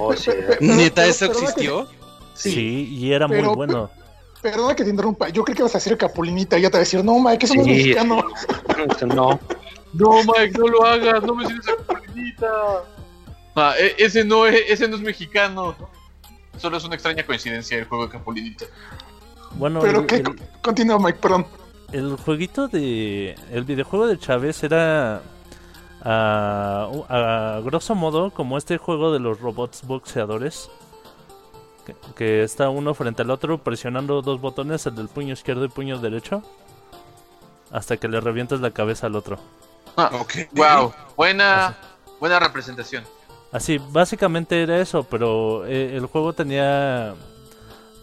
Oh, sí. ¿Neta eso que- existió? Sí, Sí, y era muy pero- bueno. perdona que te interrumpa. Yo creo que vas a decir Capulinita y ya te vas a decir, no, Mike, que eso no es Sí. mexicano. No, No, Mike, no lo hagas, no me sientes a Capulinita. Ah, e- ese no es, ese no es mexicano. Solo es una extraña coincidencia el juego de Capulinita. Bueno, Pero el- que el- continúa, Mike, perdón. El jueguito de. El videojuego de Chávez era. A, a grosso modo, como este juego de los robots boxeadores. Que, que está uno frente al otro presionando dos botones, el del puño izquierdo y puño derecho. Hasta que le revientas la cabeza al otro. Ah, Ok. wow, buena, buena representación. Así, básicamente era eso, pero eh, el juego tenía.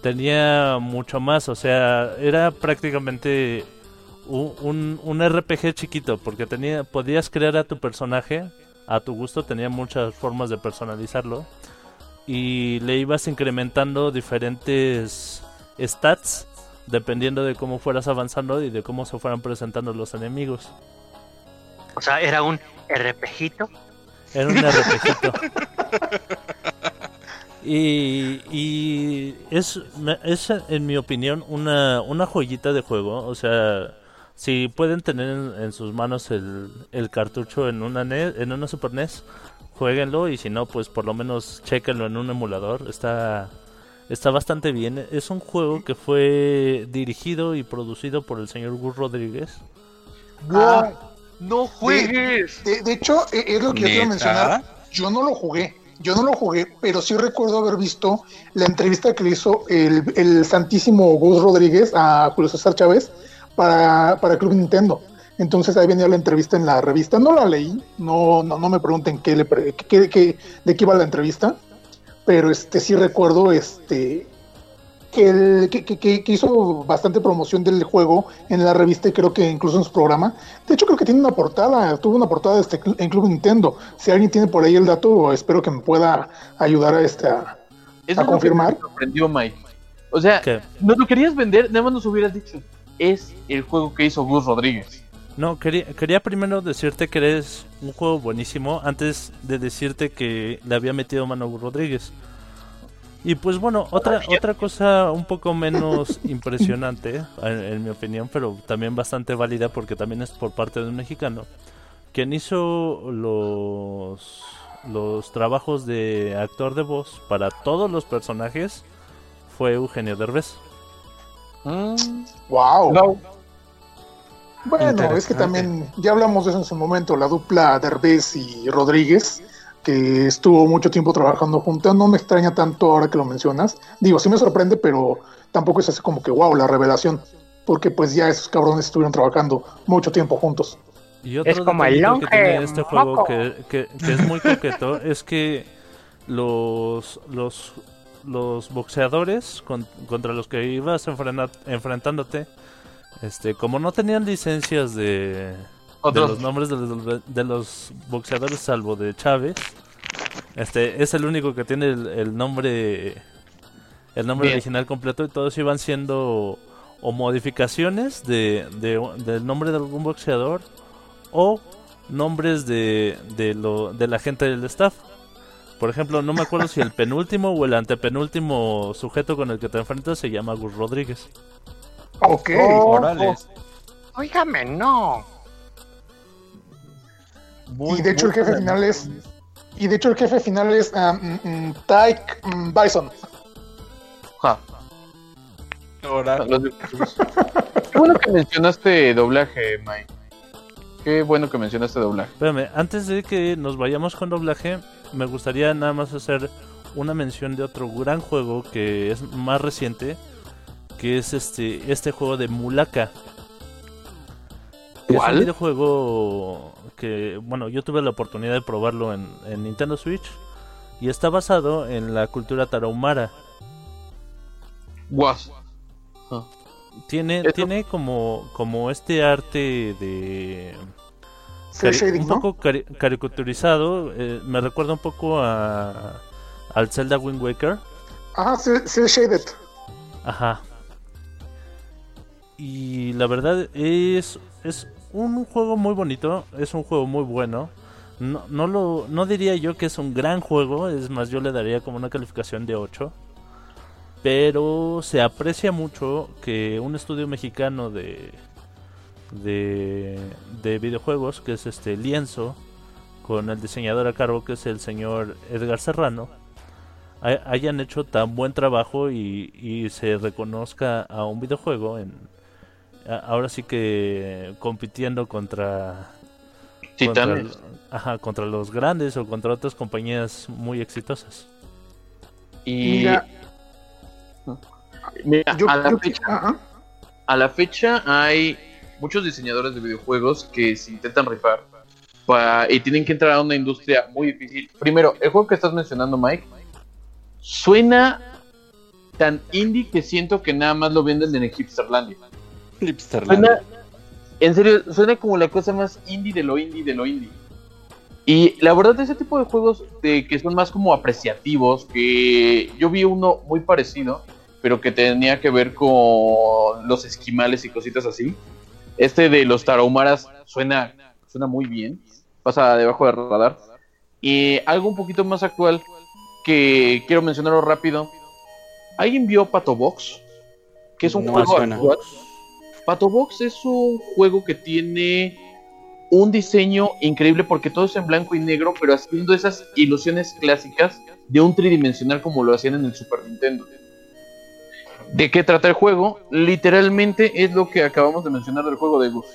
Tenía mucho más, o sea, era prácticamente un, un, un RPG chiquito, porque tenía, podías crear a tu personaje a tu gusto, tenía muchas formas de personalizarlo, y le ibas incrementando diferentes stats dependiendo de cómo fueras avanzando y de cómo se fueran presentando los enemigos. o sea, era un RPGito. Era un RPGito. Y, y es, es, en mi opinión, una, una joyita de juego. O sea, si pueden tener en, en sus manos el, el cartucho en una, NES en una Super NES, jueguenlo. Y si no, pues por lo menos chequenlo en un emulador. Está, está bastante bien. Es un juego que fue dirigido y producido por el señor Gus Rodríguez. Ah, ¡No juegues! de, de hecho, e- es lo que yo quiero ¿Neta? mencionar. Yo no lo jugué, yo no lo jugué, pero sí recuerdo haber visto la entrevista que le hizo el, el santísimo Gus Rodríguez a Julio César Chávez para, para Club Nintendo. Entonces ahí venía la entrevista en la revista. No la leí, no, no, no me pregunten qué le qué- qué- de qué iba la entrevista, pero este sí recuerdo este que, el- que, que- que- que hizo bastante promoción del juego en la revista y creo que incluso en su programa. De hecho, creo que tiene una portada, tuvo una portada este, en Club Nintendo. Si alguien tiene por ahí el dato, espero que me pueda ayudar a este. a- Eso ¿A es lo que confirmar? me sorprendió, Mike. O sea, Que, no lo querías vender, nada más nos hubieras dicho. Es el juego que hizo Gus Rodríguez. No, quería, quería primero decirte que eres un juego buenísimo antes de decirte que le había metido mano a Gus Rodríguez. Y pues bueno, otra, otra cosa un poco menos impresionante, en, en mi opinión, pero también bastante válida porque también es por parte de un mexicano, quien hizo los, los trabajos de actor de voz para todos los personajes fue Eugenio Derbez. ¡Wow! No. Bueno, es que también ya hablamos de eso en su momento, la dupla Derbez y Rodríguez, que estuvo mucho tiempo trabajando juntas. No me extraña tanto ahora que lo mencionas. Digo, sí me sorprende, pero tampoco es así como que wow, la revelación. Porque pues ya esos cabrones estuvieron trabajando mucho tiempo juntos. Y otro Es como el detallito que tiene este juego que, que- que es muy coqueto es que los los los boxeadores con- contra los que ibas enfrena- enfrentándote este como no tenían licencias de, de los nombres de los, de los boxeadores salvo de Chávez este es el único que tiene el, el nombre el nombre Bien. original completo y todos iban siendo o modificaciones de, de- del nombre de algún boxeador o nombres de, de, lo, de la gente del staff. Por ejemplo, no me acuerdo si el penúltimo o el antepenúltimo sujeto con el que te enfrentas se llama Gus Rodríguez. Ok. Órale. Óigame, no. Y de hecho el jefe final es... Y de hecho el jefe final es mm, Tyke mm, Bison. Ja. Qué bueno que mencionaste doblaje, Mike. Qué bueno que mencionaste doblaje. Espérame, antes de que nos vayamos con doblaje, me gustaría nada más hacer una mención de otro gran juego que es más reciente, que es este este juego de Mulaka. Es ¿Cuál? un videojuego que, bueno, yo tuve la oportunidad de probarlo en, en Nintendo Switch y está basado en la cultura tarahumara. Guas. Tiene, Esto- tiene como, como este arte de... Cari- shading, un ¿no? poco cari- caricaturizado. eh, me recuerda un poco a, al Zelda Wind Waker. Ajá, Cel Cel Shaded. Ajá. Y la verdad es, es un juego muy bonito, es un juego muy bueno. No, no, lo, no diría yo que es un gran juego, es más, yo le daría como una calificación de 8. Pero se aprecia mucho que un estudio mexicano de, de, de videojuegos, que es este Lienzo, con el diseñador a cargo que es el señor Edgar Serrano, hay- hayan hecho tan buen trabajo y, y se reconozca a un videojuego en ahora sí que compitiendo contra Titanes. contra, ajá, contra los grandes o contra otras compañías muy exitosas. Y Mira, mira, yo a, la fecha, ajá. a la fecha hay muchos diseñadores de videojuegos que se intentan rifar y tienen que entrar a una industria muy difícil. Primero, el juego que estás mencionando, Mike, suena tan indie que siento que nada más lo venden en Hipsterlandia. Suena, en serio, suena como la cosa más indie de lo indie de lo indie. Y la verdad, ese tipo de juegos de que son más como apreciativos, que yo vi uno muy parecido, pero que tenía que ver con los esquimales y cositas así. Este de los tarahumaras suena, suena muy bien, pasa debajo del radar. Y algo un poquito más actual que quiero mencionarlo rápido. ¿Alguien vio Pato Box? Que es un No juego suena. actual. Pato Box es un juego que tiene un diseño increíble porque todo es en blanco y negro, pero haciendo esas ilusiones clásicas de un tridimensional como lo hacían en el Super Nintendo. ¿De qué trata el juego? Literalmente es lo que acabamos de mencionar del juego de Gus.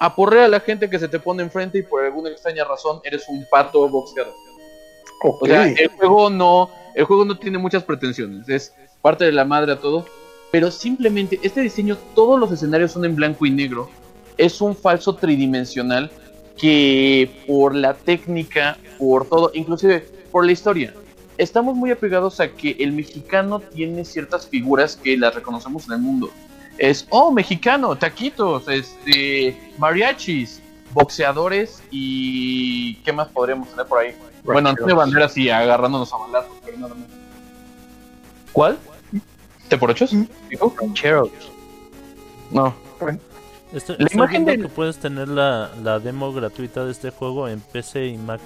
Aporrea a la gente que se te pone enfrente y por alguna extraña razón eres un pato boxeador. O sea, el juego no, el juego no tiene muchas pretensiones, es parte de la madre a todo, pero simplemente este diseño, todos los escenarios son en blanco y negro, es un falso tridimensional que por la técnica, por todo, inclusive por la historia, estamos muy apegados a que el mexicano tiene ciertas figuras que las reconocemos en el mundo. Es, oh, mexicano, taquitos, este, mariachis, boxeadores y ¿qué más podríamos tener por ahí? Bueno, Antonio Banderas y agarrándonos a balazos, pero nada más. ¿Cuál? ¿Te por ochos? dijo? Rancheros. No. Estoy, La estoy imagen del- que puedes tener la, la demo gratuita de este juego en PC y Mac.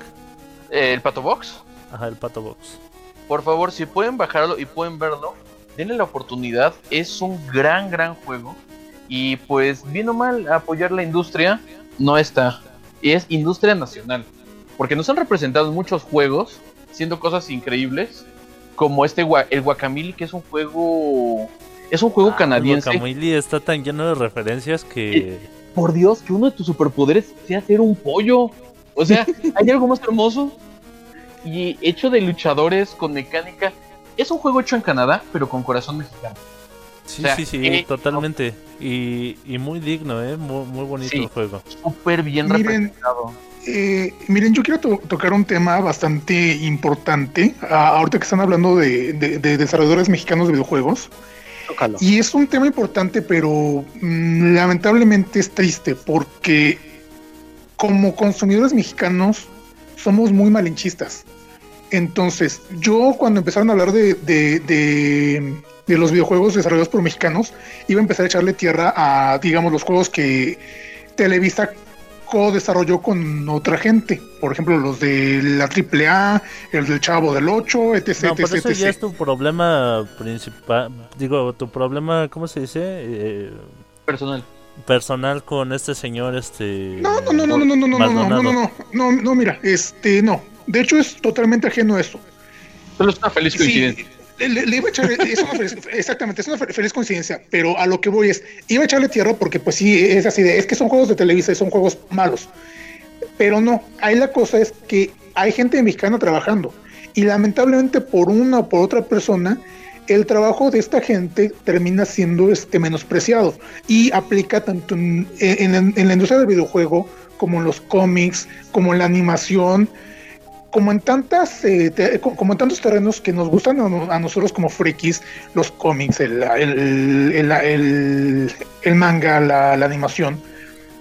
¿El Pato Box? Ajá, el Pato Box. Por favor, si pueden bajarlo y pueden verlo, denle la oportunidad. Es un gran, gran juego. Y pues, bien o mal, apoyar la industria no está. Y es industria nacional. Porque nos han representado en muchos juegos, siendo cosas increíbles. Como este, el Guacamole, que es un juego... Es un juego canadiense. El Guacamole está tan lleno de referencias que... Por Dios, que uno de tus superpoderes sea hacer un pollo. O sea, ¿hay algo más hermoso? Y hecho de luchadores con mecánica. Es un juego hecho en Canadá, pero con corazón mexicano. Sí, O sea, sí, sí, eh, totalmente. Y, y muy digno, ¿eh? Muy, muy bonito Sí. el juego. Súper bien Miren, representado. Eh, miren, yo quiero to- tocar un tema bastante importante. ah, ahorita que están hablando de, de- de desarrolladores mexicanos de videojuegos. Tócalo. Y es un tema importante, pero mm, lamentablemente es triste porque como consumidores mexicanos somos muy malinchistas. Entonces, yo cuando empezaron a hablar de, de- de- de los videojuegos desarrollados por mexicanos, iba a empezar a echarle tierra a, digamos, los juegos que Televisa co-desarrolló con otra gente. Por ejemplo, los de la AAA, el del Chavo del 8, etc. No, pero eso etc. ya es tu problema principal. Digo, tu problema, ¿cómo se dice? Eh, personal. Personal con este señor, este. No, no, no, no, no, no, no, Maldonado. no, no, no, no, no, mira, este, no. De hecho, es totalmente ajeno a eso. Solo es una feliz coincidencia. Sí le- iba a echar, exactamente, es una fe- feliz coincidencia, pero a lo que voy es, iba a echarle tierra porque pues sí, es así de, es que son juegos de Televisa y son juegos malos. Pero no, ahí la cosa es que hay gente mexicana trabajando y lamentablemente por una o por otra persona, el trabajo de esta gente termina siendo este menospreciado y aplica tanto en la industria del videojuego como en los cómics, como en la animación, como en tantas eh, te- como en tantos terrenos que nos gustan a, a nosotros como frikis, los cómics, el, el, el- manga, la, la animación,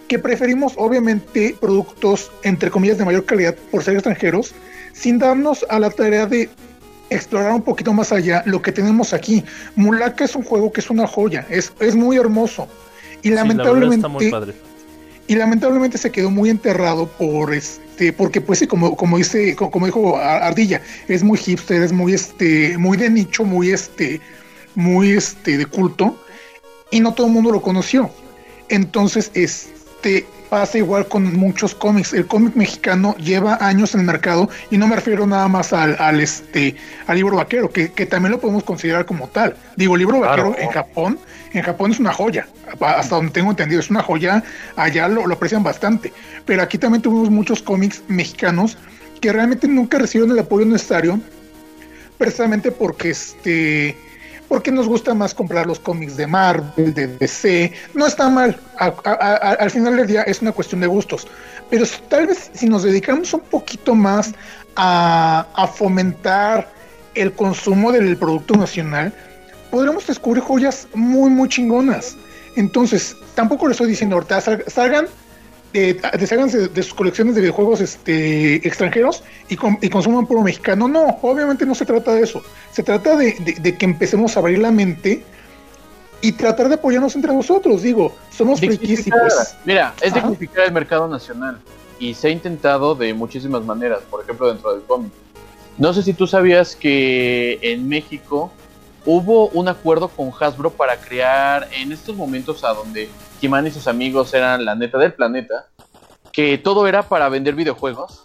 que preferimos obviamente productos entre comillas de mayor calidad por ser extranjeros, sin darnos a la tarea de explorar un poquito más allá lo que tenemos aquí. Mulaka es un juego que es una joya, es, es muy hermoso. Y Sí, lamentablemente. Y lamentablemente se quedó muy enterrado por este porque pues sí como como dice co- como dijo Ar- Ardilla es muy hipster es muy este muy de nicho muy este muy este de culto y no todo el mundo lo conoció. Entonces este pasa igual con muchos cómics el cómic mexicano lleva años en el mercado y no me refiero nada más al, al este al libro vaquero que, que también lo podemos considerar como tal digo libro Claro. vaquero en Japón en Japón es una joya, hasta donde tengo entendido, es una joya, allá lo, lo aprecian bastante. Pero aquí también tuvimos muchos cómics mexicanos que realmente nunca recibieron el apoyo necesario, precisamente porque este porque nos gusta más comprar los cómics de Marvel, de DC, no está mal, al final del día es una cuestión de gustos, pero tal vez si nos dedicamos un poquito más a, fomentar el consumo del producto nacional, podremos descubrir joyas muy, muy chingonas. Entonces, tampoco le estoy diciendo ahorita, sal- salgan, eh, desháganse de, sus colecciones de videojuegos este, extranjeros y, consuman puro mexicano. No, obviamente no se trata de eso. Se trata de, de- de que empecemos a abrir la mente y tratar de apoyarnos entre nosotros. Digo, somos frikis y pues. Mira, es dignificar el mercado nacional. y se ha intentado de muchísimas maneras, por ejemplo dentro del cómic. No sé si tú sabías que en México hubo un acuerdo con Hasbro para crear en estos momentos a donde He-Man y sus amigos eran la neta del planeta, que todo era para vender videojuegos.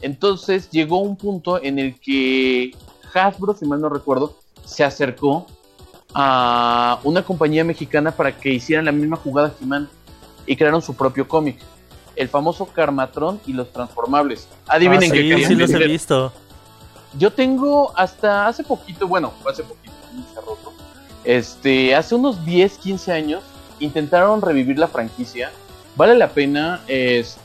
Entonces llegó un punto en el que Hasbro, si mal no recuerdo, se acercó a una compañía mexicana para que hicieran la misma jugada He-Man y crearon su propio cómic. El famoso Karmatron y los Transformables. Adivinen Ah, qué sí, querían sí los he visto. Yo tengo hasta hace poquito, bueno, hace poquito, roto. Este, hace unos 10, 15 años intentaron revivir la franquicia. Vale la pena, es,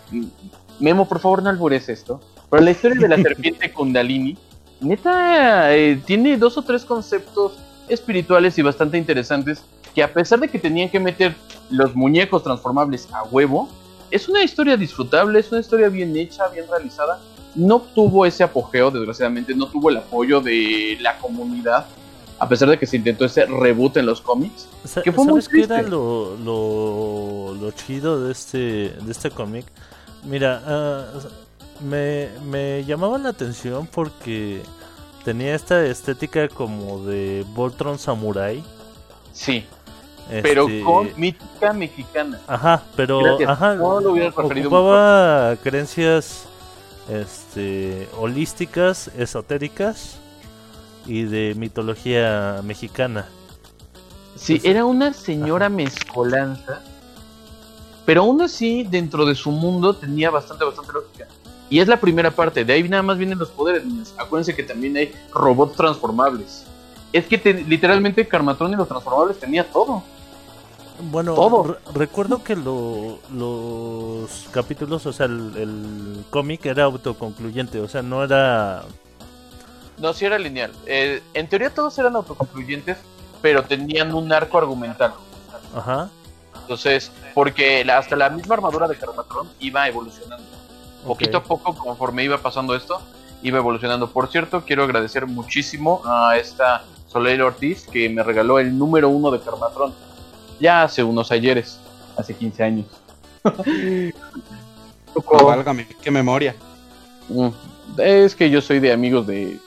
Memo, por favor no albures esto. Pero la historia de la serpiente Kundalini, neta, eh, tiene dos o tres conceptos espirituales y bastante interesantes que a pesar de que tenían que meter los muñecos transformables a huevo, es una historia disfrutable, es una historia bien hecha, bien realizada no tuvo ese apogeo, desgraciadamente, no tuvo el apoyo de la comunidad, a pesar de que se intentó ese reboot en los cómics. Sa- Que fue muy ¿Sabes qué era lo, lo, lo chido de este, de este cómic? Mira, ah, me, me llamaba la atención porque tenía esta estética como de Voltron Samurai. Sí, pero este, con mítica mexicana. Ajá, pero Gracias. ajá, No lo hubieras referido ocupaba creencias este, holísticas, esotéricas y de mitología mexicana. Sí, Entonces- era una señora mezcolanza, pero aún así, dentro de su mundo tenía bastante, bastante lógica. Y es la primera parte, de ahí nada más vienen los poderes, niños. Acuérdense que también hay robots transformables. Es que te- literalmente Carmatron y los transformables tenía todo. Bueno, Todo. re- recuerdo que lo- los capítulos, o sea, el, el cómic era autoconcluyente, o sea, no era... No, sí era lineal. Eh, en teoría todos eran autoconcluyentes, pero tenían un arco argumental. Ajá. Entonces, porque la- hasta la misma armadura de Carmatron iba evolucionando. Poquito a poco, conforme iba pasando esto, iba evolucionando. Por cierto, quiero agradecer muchísimo a esta Soleil Ortiz que me regaló el número uno de Carmatron. Ya hace unos ayeres, hace 15 años. Oh, válgame, qué memoria. Mm, Es que yo soy de amigos de,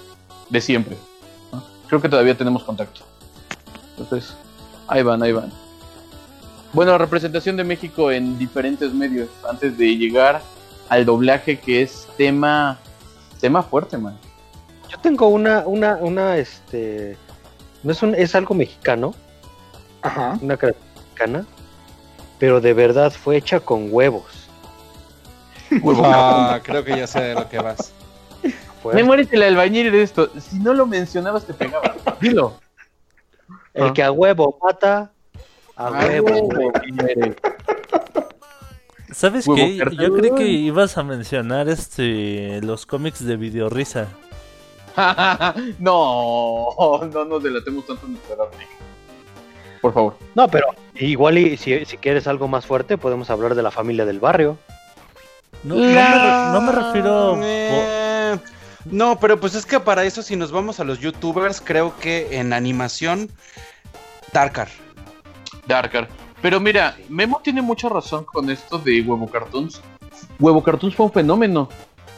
de siempre. ¿no? Creo que todavía tenemos contacto. Entonces, ahí van, ahí van. Bueno, representación de México en diferentes medios antes de llegar al doblaje que es tema tema fuerte, man. Yo tengo una, una, una, este, no es un, es algo mexicano, Ajá. una mexicana, pero de verdad fue hecha con huevos. Ah, creo que ya sé de lo que vas. Fue Me mueres el albañil de esto. Si no lo mencionabas te pegaba. Dilo. el que a huevo mata, a huevo. ¿Sabes Huevo qué? cartón. Yo creí que ibas a mencionar este los cómics de Videorrisa. no, no nos delatemos tanto en nuestra edad, Nick. Por favor. No, pero igual y si, si quieres algo más fuerte, podemos hablar de la familia del barrio. No, no me, no me refiero... No, pero pues es que para eso, si nos vamos a los youtubers, creo que en animación, Darkar. Darkar. Pero mira, Memo tiene mucha razón con esto de Huevo Cartoons. Huevo Cartoons fue un fenómeno.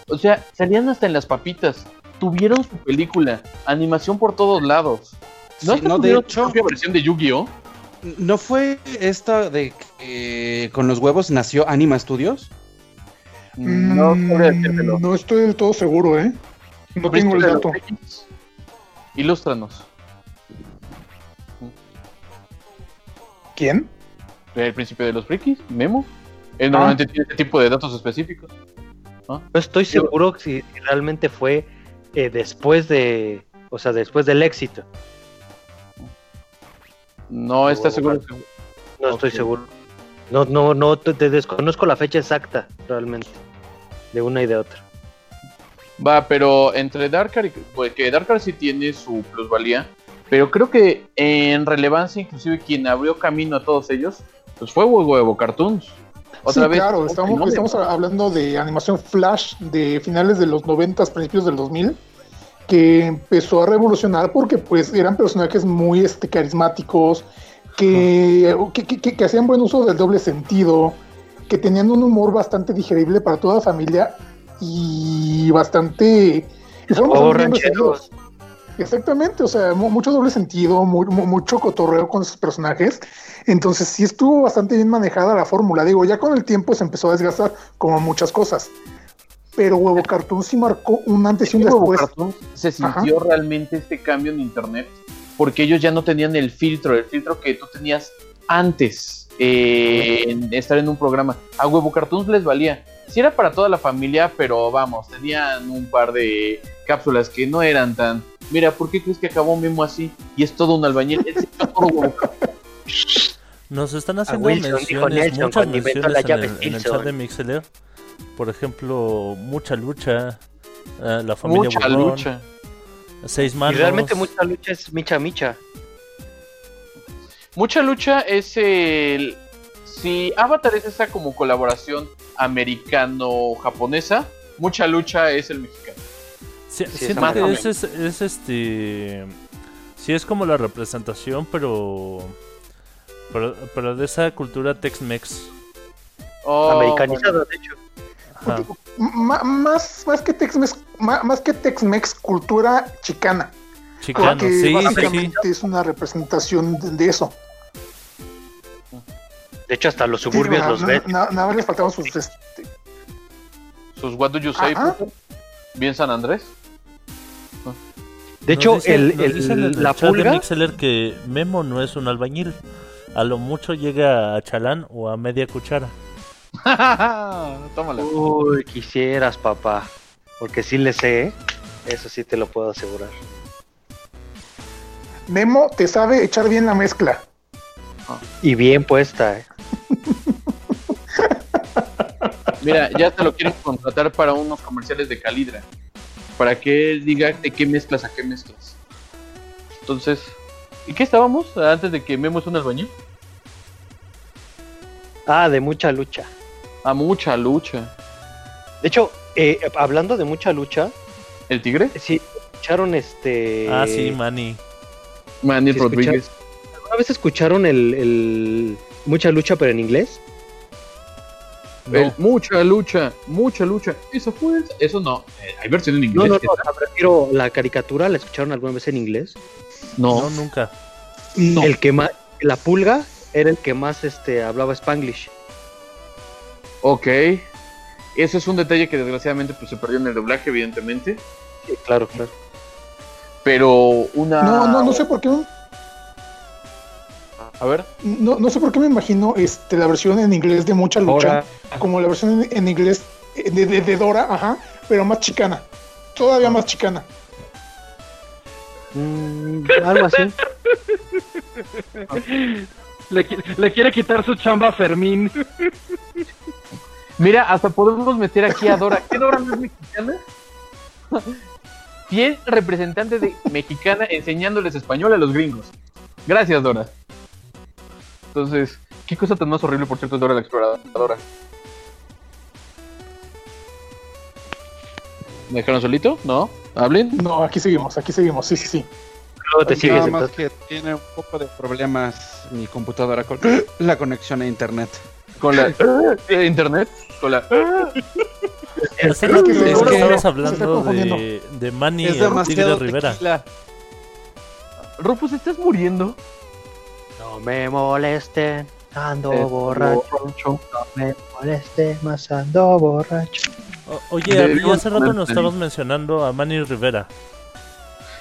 O sea, salían hasta en las papitas. Tuvieron su película, animación por todos lados. ¿No, Sí, no, de hecho, propia versión de Yu-Gi-Oh? ¿no fue esta de que con los huevos nació Anima Studios? No. Mm, no estoy del todo seguro, ¿eh? No tengo el dato. Ilústranos. ¿Quién? El príncipe de los frikis, Memo. Él Ah. normalmente tiene ese tipo de datos específicos. No estoy seguro si, si realmente fue eh, después de, o sea, después del éxito. No está Huevo seguro. No estoy seguro. No, no, no, te, te desconozco la fecha exacta, realmente, de una y de otra. Va, pero entre Darkar y pues que Darkar sí tiene su plusvalía, pero creo que en relevancia, inclusive quien abrió camino a todos ellos, pues fue Huevo Cartoons. Otra sí, vez. claro, estamos, hablando de animación flash de finales de los 90, principios del 2000, que empezó a revolucionar porque pues eran personajes muy este, carismáticos, que, que, que- que hacían buen uso del doble sentido, que tenían un humor bastante digerible para toda la familia y bastante... Y fueron Oh, rancheros. Exactamente, o sea, mu- mucho doble sentido, mu- mu- mucho cotorreo con esos personajes. Entonces sí estuvo bastante bien manejada la fórmula. Digo, ya con el tiempo se empezó a desgastar como muchas cosas. Pero Huevo Cartoon sí marcó un antes y un Huevo después. Cartoon se sintió realmente este cambio en internet porque ellos ya no tenían el filtro, el filtro que tú tenías antes eh, en estar en un programa. A Huevo Cartoons les valía. Sí era para toda la familia, pero vamos, tenían un par de cápsulas que no eran tan... Mira, ¿por qué crees que acabó Memo así? Y es todo un albañil. Es todo. Nos están haciendo Wilson, menciones, Nelson, muchas menciones la en llave el, en el Stilson. chat de Mixeler. Por ejemplo, mucha lucha, eh, la familia Mucha Burrón, lucha. seis Y manos. realmente mucha lucha es micha micha. Mucha lucha es el. Si Avatar es esa como colaboración americano-japonesa, mucha lucha es el mexicano. Si- Sí, siento más que es, es, es este. Sí, es como la representación, pero. Pero, pero de esa cultura Tex-Mex. Oh, Americanizado, de hecho. Ma- más, más que Tex-Mex, más que Tex-Mex, cultura chicana. Chicano, que sí, sí, sí. básicamente es una representación de, de eso. De hecho, hasta los Sí, suburbios los na- ven. na- Nada más les faltaban sus este, Sus What Do You Say? Bien San Andrés. De hecho, Nos dicen- el, nos el- el la de pulga. Mixeler que Memo no es un albañil. A lo mucho llega a chalán o a media cuchara. Tómala. Uy, quisieras, papá. Porque sí le sé, ¿eh? Eso sí te lo puedo asegurar. Memo te sabe echar bien la mezcla. Y bien puesta, ¿eh? Mira, ya te lo quieren contratar para unos comerciales de Calidra. Para que él diga de qué mezclas a qué mezclas. Entonces, ¿y qué estábamos antes de que Memo es un albañil? Ah, de mucha lucha. A mucha lucha. De hecho, eh, hablando de mucha lucha, ¿El tigre? sí, escucharon este. Ah, sí, Manny. Manny ¿Sí Rodríguez. ¿Alguna vez escucharon el, el mucha lucha, pero en inglés? No. El mucha lucha, mucha lucha. Esa fuerza. Eso no. eh, hay versión en No, inglés. no, no, está- me refiero la caricatura, ¿la escucharon alguna vez en inglés? No, no. nunca. El que más, la pulga era el que más este hablaba Spanglish. Ok. Eso es un detalle que desgraciadamente pues, se perdió en el doblaje, evidentemente. Sí, claro, claro. Pero una. No, no, no sé por qué. A ver. No, no sé por qué me imagino este, la versión en inglés de mucha lucha, como la versión en, en inglés eh, de, de- de Dora, ajá, pero más chicana, todavía más chicana. mm, algo así. Le quiere quitar su chamba a Fermín. Mira, hasta podemos meter aquí a Dora. ¿Qué Dora no es mexicana? Fiel representante de mexicana enseñándoles español a los gringos. Gracias, Dora. Entonces, qué cosa tan más horrible, por cierto, es Dora la exploradora. ¿Me dejaron solito? ¿No? ¿Hablen? No, aquí seguimos, aquí seguimos, sí, sí, sí. Luego te sigues Nada más entonces. que tiene un poco de problemas mi computadora con la conexión a internet. Con la eh, internet. Con la Hace rato que es que- está hablando de, de Manny es el Tigre demasiado Rivera. tequila. Rufus, ¿estás muriendo? No me molesten, ando Eh, borracho. No me molesten, más ando borracho. O- Oye, hace rato nos estabas mencionando a Manny Rivera.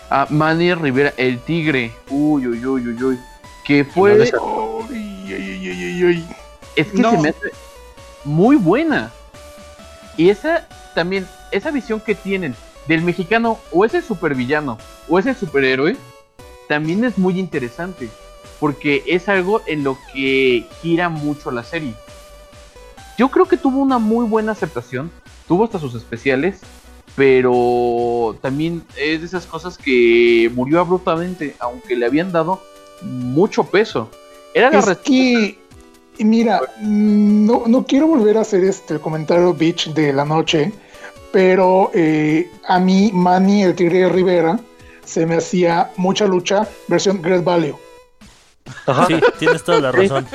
A Manny Rivera, el tigre. Uy, uy, uy, uy, uy. Que fue. No les-. Es que No. se me hace muy buena. Y esa también, esa visión que tienen del mexicano, o es el supervillano, o es el superhéroe, también es muy interesante. Porque es algo en lo que gira mucho la serie. Yo creo que tuvo una muy buena aceptación. Tuvo hasta sus especiales. Pero también es de esas cosas que murió abruptamente, aunque le habían dado mucho peso. Era la Es que, mira, no, no quiero volver a hacer este el comentario bitch de la noche, pero eh, a mí Manny, el tigre de Rivera, se me hacía mucha lucha versión Great Value. Ajá. Sí, tienes toda la razón.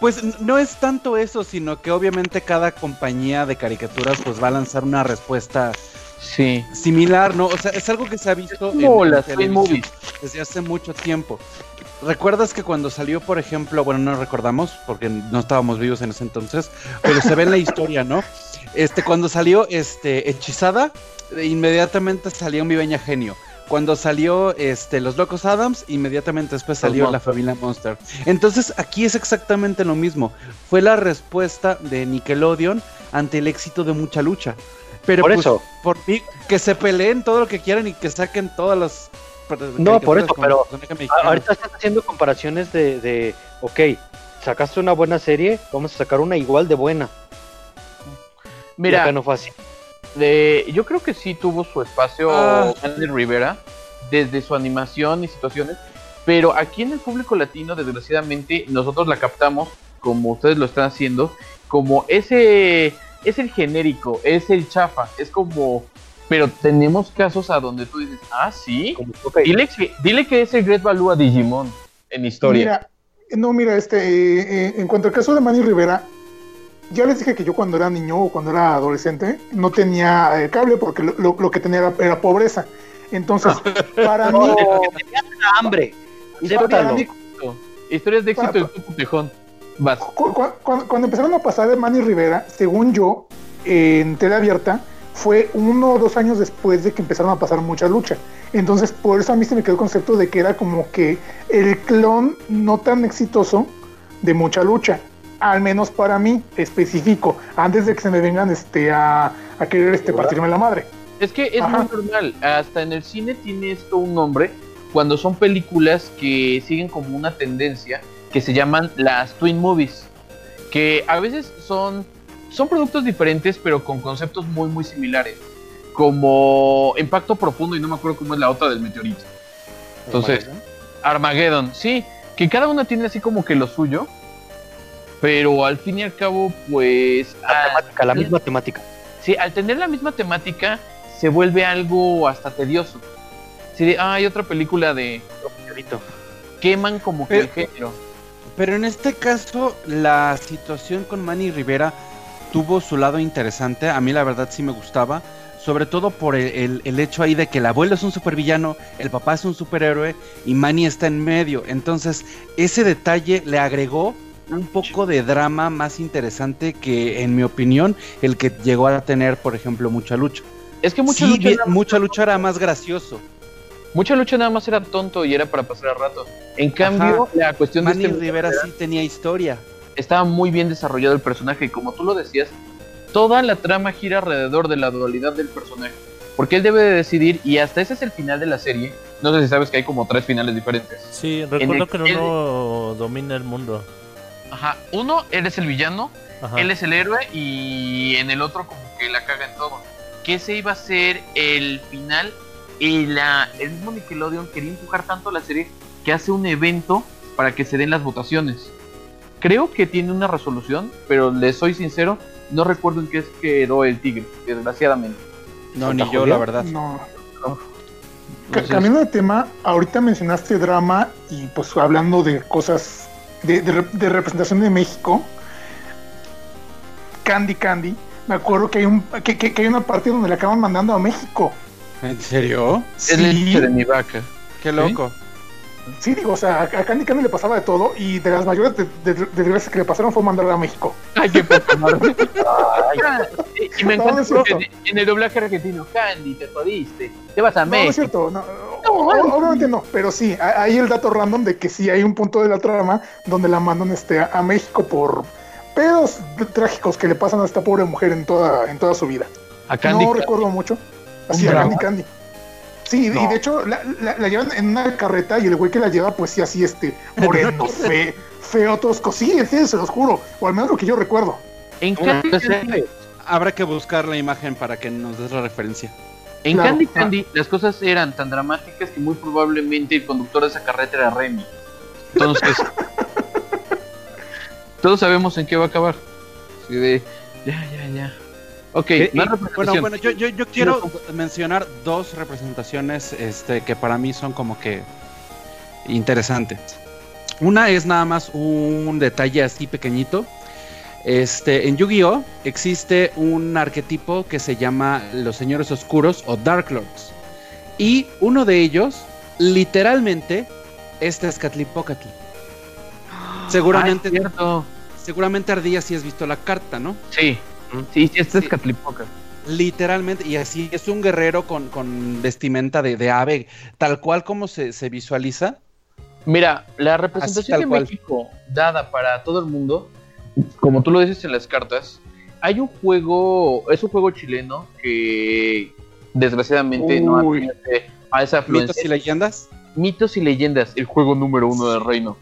Pues no es tanto eso, sino que obviamente cada compañía de caricaturas pues va a lanzar una respuesta Sí. similar, ¿no? O sea, es algo que se ha visto en, televisión Movies. desde hace mucho tiempo. ¿Recuerdas que cuando salió, por ejemplo, bueno, no recordamos porque no estábamos vivos en ese entonces, pero se ve en la historia, ¿no? Este, cuando salió este Hechizada, inmediatamente salió Mi Beña Genio. Cuando salió este Los Locos Adams, inmediatamente después salió la familia Monster. Entonces, aquí es exactamente lo mismo. Fue la respuesta de Nickelodeon ante el éxito de Mucha Lucha. Pero Por pues, eso. por mí, que se peleen todo lo que quieran y que saquen todas las. No, por eso, pero Ahorita estás haciendo comparaciones de, de, ok, sacaste una buena serie, vamos a sacar una igual de buena. Y Mira, acá no fue así. De- yo creo que sí tuvo su espacio Ah. Andy Rivera desde su animación y situaciones, pero aquí en el público latino, desgraciadamente, nosotros la captamos, como ustedes lo están haciendo, como ese es el genérico, es el chafa, es como, pero tenemos casos a donde tú dices, ah, sí, Como, ok, dile que, dile que es el Great Value a Digimon en historia. Mira, no, mira, este, eh, eh, en cuanto al caso de Manny Rivera, ya les dije que yo cuando era niño o cuando era adolescente no tenía eh, cable porque lo, lo- lo que tenía era, era pobreza. Entonces, para mí, hambre. para mí, Historias de éxito del Tuco Tejón. Vas. cu- cu- cuando, cuando empezaron a pasar de Manny Rivera, según yo, en tele abierta, fue uno o dos años después de que empezaron a pasar mucha lucha. Entonces, por eso a mí se me quedó el concepto de que era como que el clon no tan exitoso de mucha lucha. Al menos para mí, específico, antes de que se me vengan este, a, a querer este, partirme la madre. Es que es Ajá. muy normal. Hasta en el cine tiene esto un nombre cuando son películas que siguen como una tendencia que se llaman las twin movies, que a veces son son productos diferentes pero con conceptos muy muy similares, como Impacto Profundo y no me acuerdo cómo es la otra del meteorito. Entonces, Armageddon, sí, que cada una tiene así como que lo suyo, pero al fin y al cabo, pues La, al- temática, la misma temática. Sí, al tener la misma temática, se vuelve algo hasta tedioso. Sí, de, ah, hay otra película de queman como que el Pero- género. Pero en este caso, la situación con Manny Rivera tuvo su lado interesante. A mí, la verdad, sí me gustaba. Sobre todo por el, el- el hecho ahí de que el abuelo es un supervillano, el papá es un superhéroe y Manny está en medio. Entonces, ese detalle le agregó un poco de drama más interesante que, en mi opinión, el que llegó a tener, por ejemplo, mucha lucha. Es que mucha Sí, lucha, bien- mucha lucha era más gracioso. mucha lucha nada más era tonto y era para pasar el rato. En cambio, la cuestión de Manny este Rivera sí tenía historia. estaba muy bien desarrollado el personaje y como tú lo decías, toda la trama gira alrededor de la dualidad del personaje. Porque él debe de decidir y hasta ese es el final de la serie. No sé si sabes que hay como tres finales diferentes. Sí, recuerdo el- que uno domina el mundo. Ajá, uno, él es el villano, Ajá. él es el héroe y en el otro como que la caga en todo. Que ese iba a ser el final y la, el mismo Nickelodeon quería empujar tanto la serie que hace un evento para que se den las votaciones. Creo que tiene una resolución, pero les soy sincero, no recuerdo en qué es quedó el tigre, desgraciadamente. No, ¿Santa ni yo, la verdad. No. Ca- Entonces, Cambiando de tema, ahorita mencionaste drama y pues hablando de cosas de, de de representación de México, Candy Candy, me acuerdo que hay, un, que, que- que hay una parte donde le acaban mandando a México. ¿En serio? es leche de mi vaca. Qué loco. Sí, digo, o sea, a Candy Candy le pasaba de todo y de las mayores de- de- que le pasaron fue mandarla a México. Ay, qué y me No, encanta no en el doblaje argentino, Candy, te jodiste, te vas a No, no es México. cierto, no, obviamente no, pero sí, hay el dato random de que sí hay un punto de la trama donde la mandan este, a, a México por pedos trágicos que le pasan a esta pobre mujer en toda, en toda su vida. A Candy, no recuerdo mucho. Así, ¿Un a? Candy Candy. Sí, y de hecho la, la- la llevan en una carreta y el güey que la lleva, pues sí, así, este, moreno, fe, feo, tosco. Sí, sí, se los juro. O al menos lo que yo recuerdo. en Candy, cosa- Candy, Habrá que buscar la imagen para que nos des la referencia. En Claro. Candy Candy las cosas eran tan dramáticas que muy probablemente el conductor de esa carreta era Remy. Entonces, todos sabemos en qué va a acabar. De, ya, ya, ya. Ok, Eh, más representación. bueno, bueno, yo, yo, yo quiero mencionar dos representaciones este, que para mí son como que interesantes. Una es nada más un detalle así pequeñito. Este, en Yu-Gi-Oh existe un arquetipo que se llama los señores oscuros o Dark Lords. Y uno de ellos, literalmente, es Tezcatlipócatl. Seguramente, Ah, es cierto. seguramente Ardilla sí has visto la carta, ¿no? Sí, sí, sí, este es Sí. Catlipoca. Literalmente, y así es un guerrero con, con vestimenta de, de ave, tal cual como se, se visualiza. Mira, la representación de. México dada para todo el mundo, como tú lo dices en las cartas, hay un juego, es un juego chileno que desgraciadamente no Uy. admite a esa afluencia. Mitos y leyendas. Mitos y leyendas, el juego número uno del reino.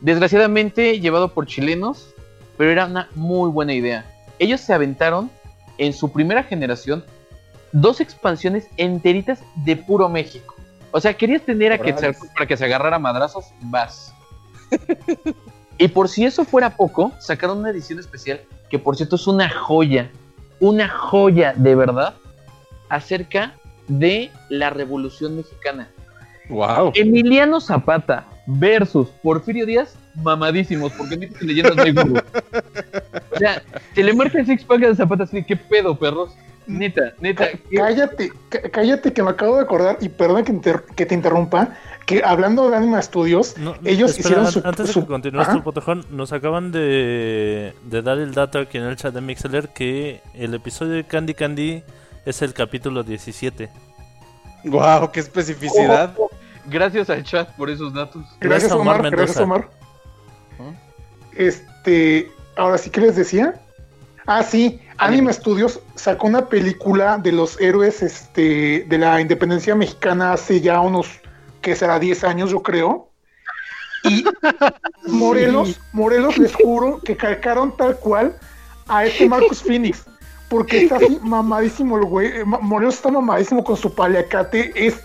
Desgraciadamente llevado por chilenos, pero era una muy buena idea. Ellos se aventaron en su primera generación dos expansiones enteritas de puro México. O sea, querías tener a. Quetzalcóatl para que se agarrara a madrazos, vas. y por si eso fuera poco, sacaron una edición especial que por cierto es una joya, una joya de verdad acerca de la Revolución Mexicana. Wow. Emiliano Zapata versus Porfirio Díaz, mamadísimos, porque y leyendas Google. O sea, se le marca el six pack de Zapata así, ¿qué pedo, perros? Neta, neta. Cá- ¿qué- Cállate, cá- cállate que me acabo de acordar y perdón que, inter- que te interrumpa, que hablando de Anima Studios, No, ellos espera, hicieron su... Antes de su- que continúes tu potejón, nos acaban de, de dar el dato aquí en el chat de Mixler que el episodio de Candy Candy es el capítulo 17. Wow, qué especificidad. Gracias al chat por esos datos. Gracias, Gracias a Omar Omar, gracias, Mendoza. Omar. Este, ahora sí que les decía. Ah, sí, Anime Studios sacó una película de los héroes este, de la independencia mexicana hace ya unos, que será 10 años, yo creo. Y Morelos, Morelos, les juro que calcaron tal cual a este Marcus Phoenix. Porque está así mamadísimo el güey. eh, Morelos está mamadísimo con su paliacate. Es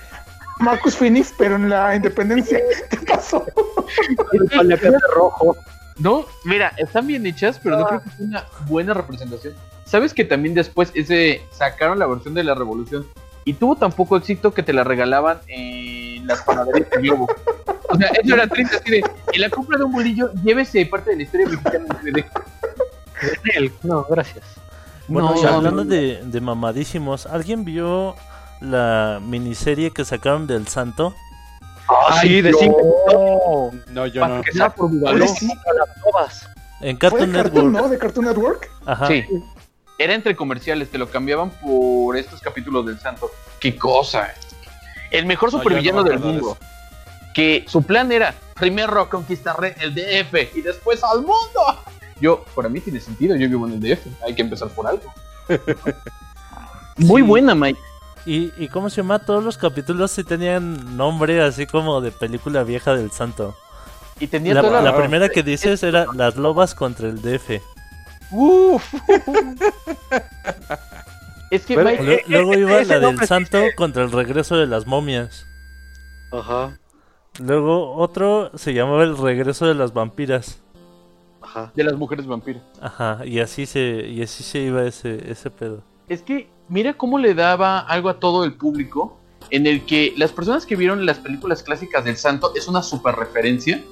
Marcus Phoenix, pero en la independencia. ¿Qué pasó? El paliacate rojo. No, mira, están bien hechas, pero no creo que sea una buena representación. ¿Sabes que también después ese sacaron la versión de la Revolución y tuvo tan poco éxito que te la regalaban en las panaderías de Globo? O sea, eso era triste, así de, en la compra de un bolillo, llévese parte de la historia mexicana. No, gracias. Bueno, No, y no, hablando no. de, de mamadísimos, ¿alguien vio la miniserie que sacaron del Santo? Ah, sí, de cinco No, yo no. que sea por. En fue Cartoon de Cartoon, Network. ¿no? De Cartoon Network. Ajá. Sí. Era entre comerciales, te lo cambiaban por estos capítulos del santo. ¡Qué cosa! El mejor supervillano del mundo. Que su plan era, primero conquistaré el DF y después al mundo. Yo, para mí tiene sentido, yo vivo en el DF, hay que empezar por algo. Muy Sí. buena, Mike. ¿Y, ¿Y cómo se llama? Todos los capítulos sí tenían nombre así como de película vieja del Santo. Y tenía La, toda la la... primera que dices era Las Lobas contra el DF. Uf. es que Pero- Mike, Lue- Luego iba ese la del Santo contra el regreso de las momias. Ajá, Luego otro se llamaba el regreso de las vampiras. ajá. de las mujeres vampiras. Ajá, y así se, y así se iba ese, ese pedo. Es que mira cómo le daba algo a todo el público, en el que las personas que vieron las películas clásicas del santo es una super referencia,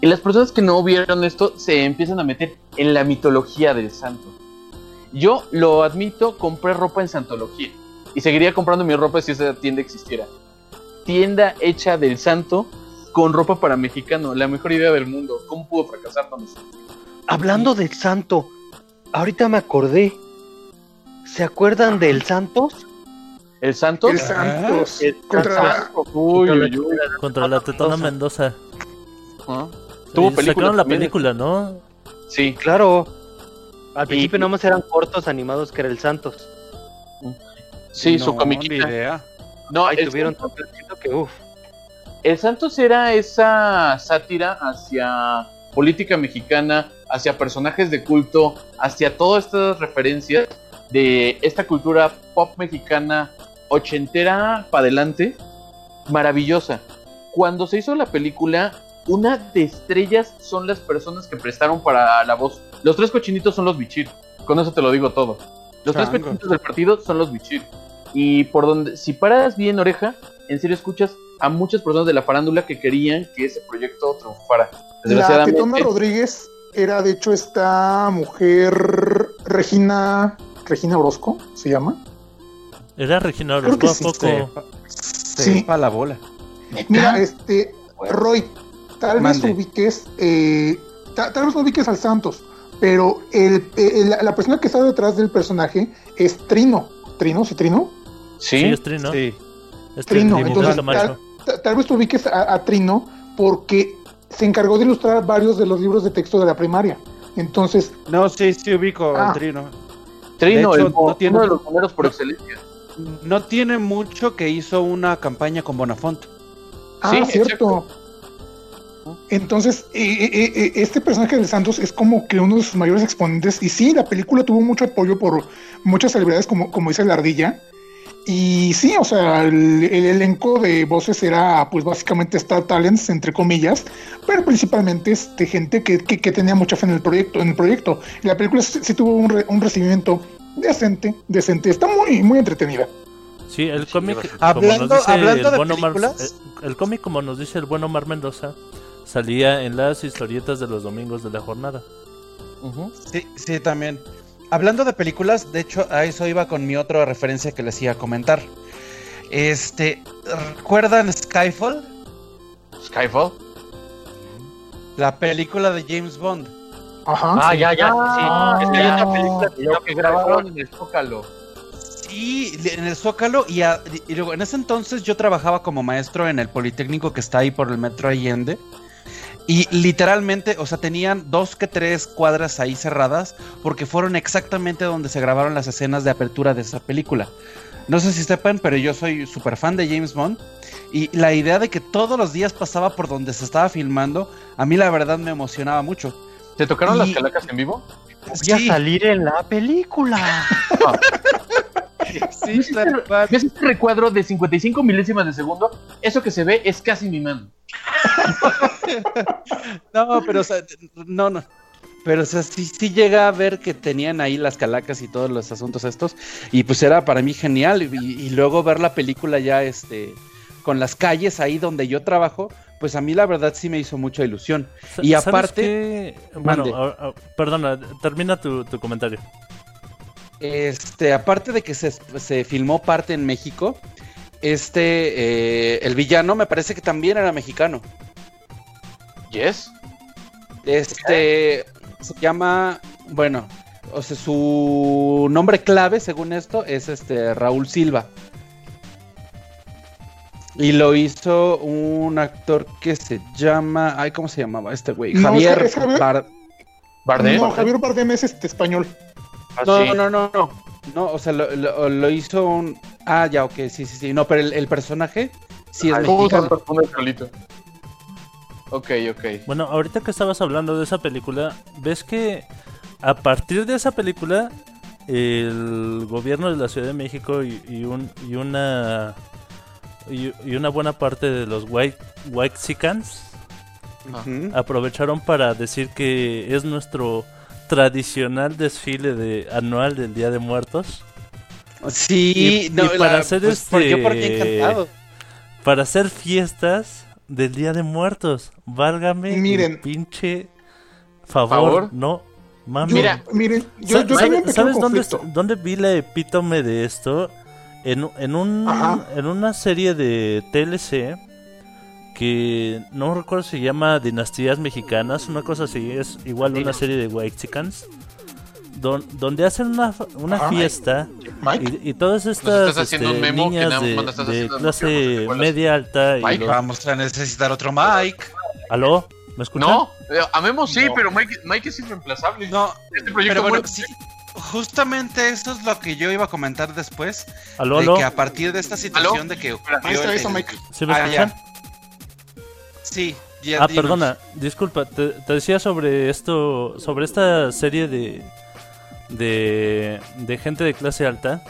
y las personas que no vieron esto se empiezan a meter en la mitología del santo. Yo lo admito, compré ropa en Santología, y seguiría comprando mi ropa si esa tienda existiera. Tienda hecha del santo con ropa para mexicano, la mejor idea del mundo. ¿Cómo pudo fracasar con eso? Hablando del santo, ahorita me acordé. ¿Se acuerdan del Santos? ¿El santo? El Santos. El contra Santos. Uy, uy, uy. Contra la tetona Mendoza. Tuvo Y película sacaron la también. película, ¿no? Sí. Claro. Al Y- principio nomás eran cortos animados que era el Santos. Sí, su comiquita. idea. No, Ahí el, tuvieron tanto éxito que uff. el Santos era esa sátira hacia política mexicana, hacia personajes de culto, hacia todas estas referencias de esta cultura pop mexicana ochentera para adelante, maravillosa. Cuando se hizo la película, una de estrellas son las personas que prestaron para la voz. Los tres cochinitos son los bichir. Con eso te lo digo todo. Los tres cochinitos del partido son los bichir. Y por donde, si paras bien oreja, en serio escuchas a muchas personas de la farándula que querían que ese proyecto triunfara. La Desgraciadamente, Tetona Rodríguez era de hecho esta mujer Regina Regina Orozco se llama. Era Regina Orozco, ¿a sí, poco? Sí. Sepa la bola. Mira, este Roy, tal vez ubiques eh, ta- tal vez no ubiques al Santos, pero el, el- la, la persona que está detrás del personaje es Trino. Trino, sí, Trino. Sí, sí, es Trino. Sí. Es Trino. Entonces, macho. tal, ta- tal vez tú ubiques a, a Trino porque se encargó de ilustrar varios de los libros de texto de la primaria. Entonces, No, sí, sí ubico Ah. al Trino. Trino, de hecho, el- no tiene- uno de los números por excelencia. No tiene mucho que hizo una campaña con Bonafont. ah, Sí, cierto. Entonces, eh, eh, eh, este personaje de Santos es como que uno de sus mayores exponentes. Y sí, la película tuvo mucho apoyo por muchas celebridades, como, como dice la ardilla. Y sí, o sea, el, el elenco de voces era pues básicamente Star Talents, entre comillas, pero principalmente este, gente que, que, que tenía mucha fe en el proyecto. En el proyecto. Y la película sí, sí tuvo un, re- un recibimiento decente, decente. Está muy, muy entretenida. Sí, el cómic, como Hablando- nos dice hablando el de buen Omar, películas. eh, el cómic, como nos dice el buen Omar Mendoza, salía en las historietas de los domingos de la jornada. Sí, sí, también. Hablando de películas, de hecho, a eso iba con mi otra referencia que les iba a comentar. Este, ¿recuerdan Skyfall? Skyfall. La película de James Bond. Ajá. Ah, ya, ya. Ah, sí. es que hay una película que, Lo ya que grabaron en el Zócalo. Sí, en el Zócalo y, a- y luego en ese entonces yo trabajaba como maestro en el Politécnico que está ahí por el Metro Allende. Y literalmente, o sea, tenían dos que tres cuadras ahí cerradas porque fueron exactamente donde se grabaron las escenas de apertura de esa película. No sé si sepan, pero yo soy súper fan de James Bond. Y la idea de que todos los días pasaba por donde se estaba filmando, a mí la verdad me emocionaba mucho. ¿Te tocaron Y- las calacas en vivo? Voy a salir en la película. sí, tal cual. ¿Ves este recuadro de 55 milésimas de segundo? Eso que se ve es casi mi mano. No, pero o sea, no, no. Pero o sea, sí, sí llega a ver que tenían ahí las calacas y todos los asuntos estos. Y pues era para mí genial. Y, y luego ver la película ya este con las calles ahí donde yo trabajo, pues a mí la verdad sí me hizo mucha ilusión. Y ¿sabes aparte- qué? Bueno, perdona, termina tu, tu comentario. Este, aparte de que se, se filmó parte en México, este, eh, el villano me parece que también era mexicano. ¿Yes? Este se llama, bueno, o sea, su nombre clave, según esto, es este Raúl Silva. Y lo hizo un actor que se llama, ay, ¿cómo se llamaba este güey? No, Javier, es Javier- Bar- ¿Bardem? No, Javier Bardem es este español. No, no, no, no. No, o sea, lo, lo- lo hizo un. Ah, ya, ok, sí, sí, sí. No, pero el, el personaje sí es ¿Cómo se mexicano. Ok, ok. Bueno, ahorita que estabas hablando de esa película, ves que a partir de esa película, el gobierno de la Ciudad de México y, y un, y una y, y una buena parte de los white white aprovecharon para decir que es nuestro tradicional desfile de anual del Día de Muertos Sí, Y- no, y para hacer pues, por- este- Yo por mí encantado. para hacer fiestas del Día de Muertos. Válgame Miren. el pinche favor, ¿Favor? no mames. Yo- Mira, miren, yo, yo ¿sabe- tengo un pequeño ¿Sabes dónde, dónde vi la epítome de esto? En, en, un, Ajá. en una serie de TLC que no recuerdo si se llama Dinastías Mexicanas, una cosa así, es igual una serie de Whitexicans, don, donde hacen una, una Ajá. fiesta y, y todas estas estás haciendo este, un memo que niñas de, de clase media alta y Mike, los- Vamos a necesitar otro Mike. ¿Aló? ¿Me escuchan? No, eh, a Memo sí, No. pero Mike, Mike es irreemplazable. No, este proyecto pero bueno, sí. Justamente eso es lo que yo iba a comentar después. ¿Aló, de aló? que a partir de esta situación de que ahí ocurrió está Mike. ¿Sí me Ah, ya. Sí, ya Ah, dinos. perdona, disculpa, te, te decía sobre esto, sobre esta serie de, de, de gente de clase alta.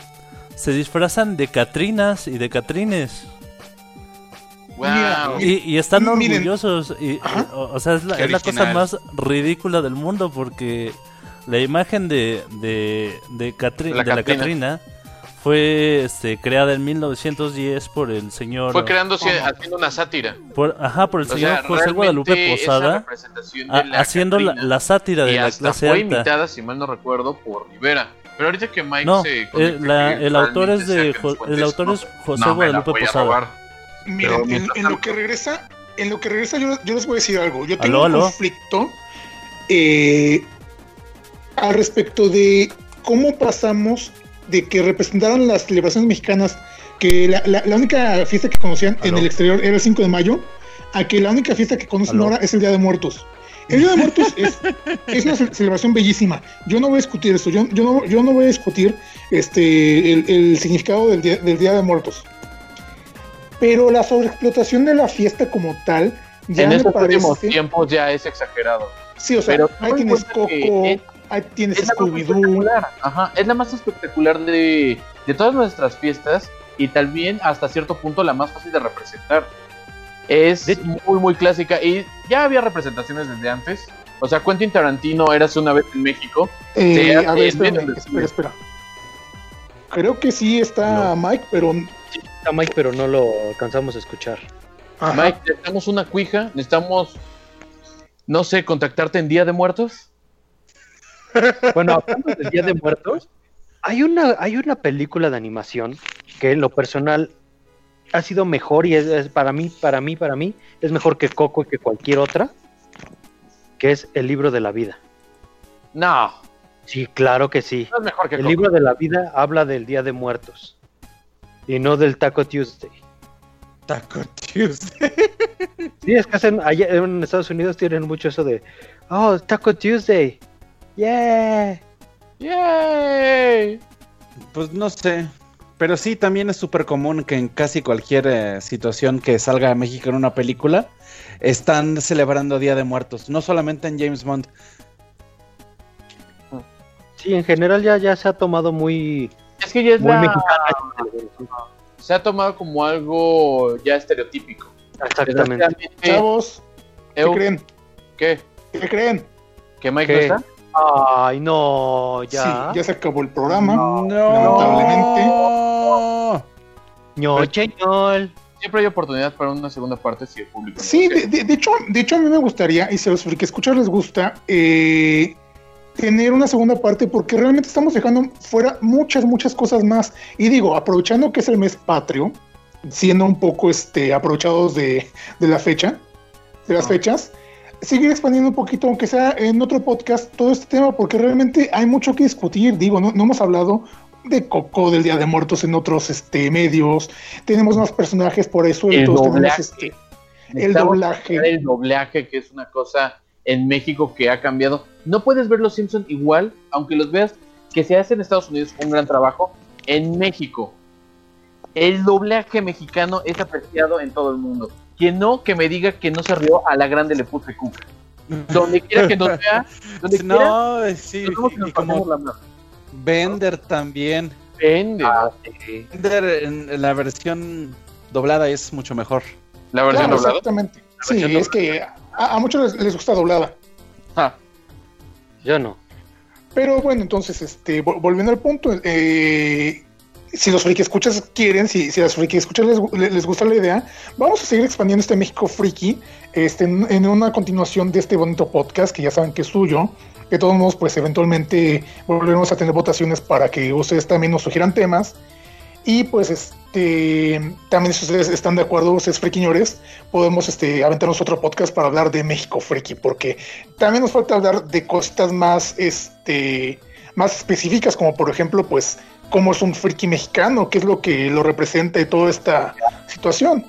Se disfrazan de Catrinas y de Catrines. Wow. Y, y están Miren. orgullosos. Y, o, o sea, es la, Qué es la cosa más ridícula del mundo porque la imagen de, de, de, Catri- La de la Catrina. Fue este, creada en 1910 por el señor... Fue creándose, haciendo una sátira. por- ajá, por el O señor sea, José Guadalupe Posada, a- de la haciendo la, sátira de y la hasta clase fue alta. imitada, si mal no recuerdo, por Rivera. Pero ahorita que Mike No, se eh, la- el autor es de Jo- el autor no es sé. José No, Guadalupe Posada. Miren, en, lo que regresa, en lo que regresa yo, yo les voy a decir algo. Yo tengo Aló, un conflicto eh, al respecto de cómo pasamos de que representaran las celebraciones mexicanas, que la, la- la única fiesta que conocían en Aló. el exterior era el 5 de mayo, a que la única fiesta que conocen Aló. ahora es el Día de Muertos. El Día de Muertos es, es una ce- celebración bellísima. Yo no voy a discutir eso. Yo, yo, no, yo no voy a discutir este, el, el significado del día, del día de Muertos. Pero la sobreexplotación de la fiesta como tal ya en me estos parece. últimos tiempos ya es exagerado. Sí, o sea, Pero ahí toma en tienes cuenta que Coco, ahí tienes Es la más Scooby-Doo. espectacular. Ajá, es la más espectacular de, de todas nuestras fiestas y también hasta cierto punto la más fácil de representar. Es De- muy, muy clásica y ya había representaciones desde antes. O sea, Quentin Tarantino era una vez en México. Eh, Sí, a ver, en espérame, medio del espera, espera. Creo que sí está Mike, pero. Está Mike, pero no lo alcanzamos a escuchar. ajá. Mike, necesitamos una cuija, necesitamos, no sé, contactarte en Día de Muertos. Bueno, hablando del Día de Muertos, hay una, hay una película de animación que en lo personal ha sido mejor y es, es para mí, para mí, para mí, es mejor que Coco y que cualquier otra, que es El libro de la vida. No, Sí, claro que sí. no es mejor que El Coco. libro de la vida habla del Día de Muertos y no del Taco Tuesday. Taco Tuesday. Sí, es que hacen, allá en Estados Unidos tienen mucho eso de, oh, Taco Tuesday. Yeah. ¡Yay! Pues no sé. Pero sí, también es súper común que en casi cualquier eh, situación que salga a México en una película, están celebrando Día de Muertos. No solamente en James Bond. Sí, en general ya, ya se ha tomado muy, Es que ya es muy la- mexicana. se ha tomado como algo ya estereotípico. Exactamente. Chavos, ¿qué creen? ¿Qué? ¿Qué creen? ¿Que Mike ¿Qué? no está? Ay, no, ya. Sí, ya se acabó el programa. No. Lamentablemente. ño, cheñol. Siempre hay oportunidad para una segunda parte si el público. Sí, de, de- de hecho, de hecho a mí me gustaría, y si a los que escuchar les gusta, eh, tener una segunda parte porque realmente estamos dejando fuera muchas, muchas cosas más. Y digo, aprovechando que es el mes patrio, siendo un poco este, aprovechados de, de la fecha, de las fechas, seguir expandiendo un poquito, aunque sea en otro podcast, todo este tema, porque realmente hay mucho que discutir. Digo, no, no hemos hablado de Coco, del Día de Muertos en otros este, medios, tenemos más personajes por ahí sueltos, tenemos doblaje. este, el doblaje. El doblaje, que es una cosa en México que ha cambiado. No puedes ver los Simpsons igual, aunque los veas que se hace en Estados Unidos un gran trabajo. En México, el doblaje mexicano es apreciado en todo el mundo. Quien no, que me diga que no se rió a la grande le puse cuca. Donde quiera que nos vea, donde quiera, No, sí, nos vemos y y, nos y como la mano. Bender también. Depende. Ah, sí. Bender en, la versión doblada es mucho mejor. La versión Claro, doblada. exactamente. Sí, es que a, a muchos les, les gusta doblada. Ah, Yo no. Pero bueno, entonces, este, vol- volviendo al punto, eh, si los friki escuchas quieren, si, si a los friki escuchas les, les gusta la idea, vamos a seguir expandiendo este México friki este, en, una continuación de este bonito podcast que ya saben que es suyo. De todos modos, pues eventualmente volveremos a tener votaciones para que ustedes también nos sugieran temas. Y pues este también si ustedes están de acuerdo, ustedes friquiñores, podemos este, aventarnos otro podcast para hablar de México friki, porque también nos falta hablar de cositas más, este, más específicas, como por ejemplo, pues, cómo es un friki mexicano, qué es lo que lo representa y toda esta situación.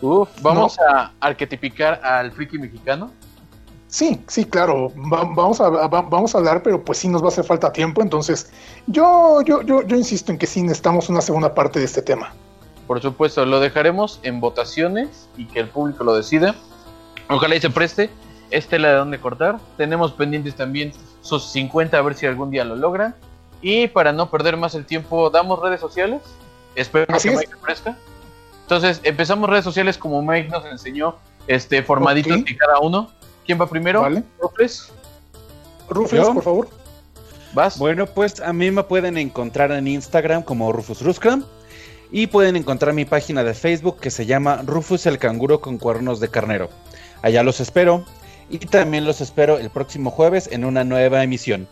uf, vamos a arquetipicar al friki mexicano. Sí, sí, claro, va- vamos, a, va- vamos a hablar, pero pues sí nos va a hacer falta tiempo, entonces yo, yo, yo, yo insisto en que sí necesitamos una segunda parte de este tema. Por supuesto, lo dejaremos en votaciones y que el público lo decida. Ojalá y se preste. Esta es la de dónde cortar. Tenemos pendientes también sus 50 a ver si algún día lo logran. Y para no perder más el tiempo, damos redes sociales. Espero Así que es. Mike ofrezca. Entonces, empezamos redes sociales como Mike nos enseñó, este, formaditos Ok. de cada uno. ¿Quién va primero? ¿Vale? Rufles. Rufles, por favor. ¿Vas? Bueno, pues a mí me pueden encontrar en Instagram como Rufus Ruscram y pueden encontrar mi página de Facebook que se llama Rufus el canguro con cuernos de carnero. Allá los espero y también los espero el próximo jueves en una nueva emisión.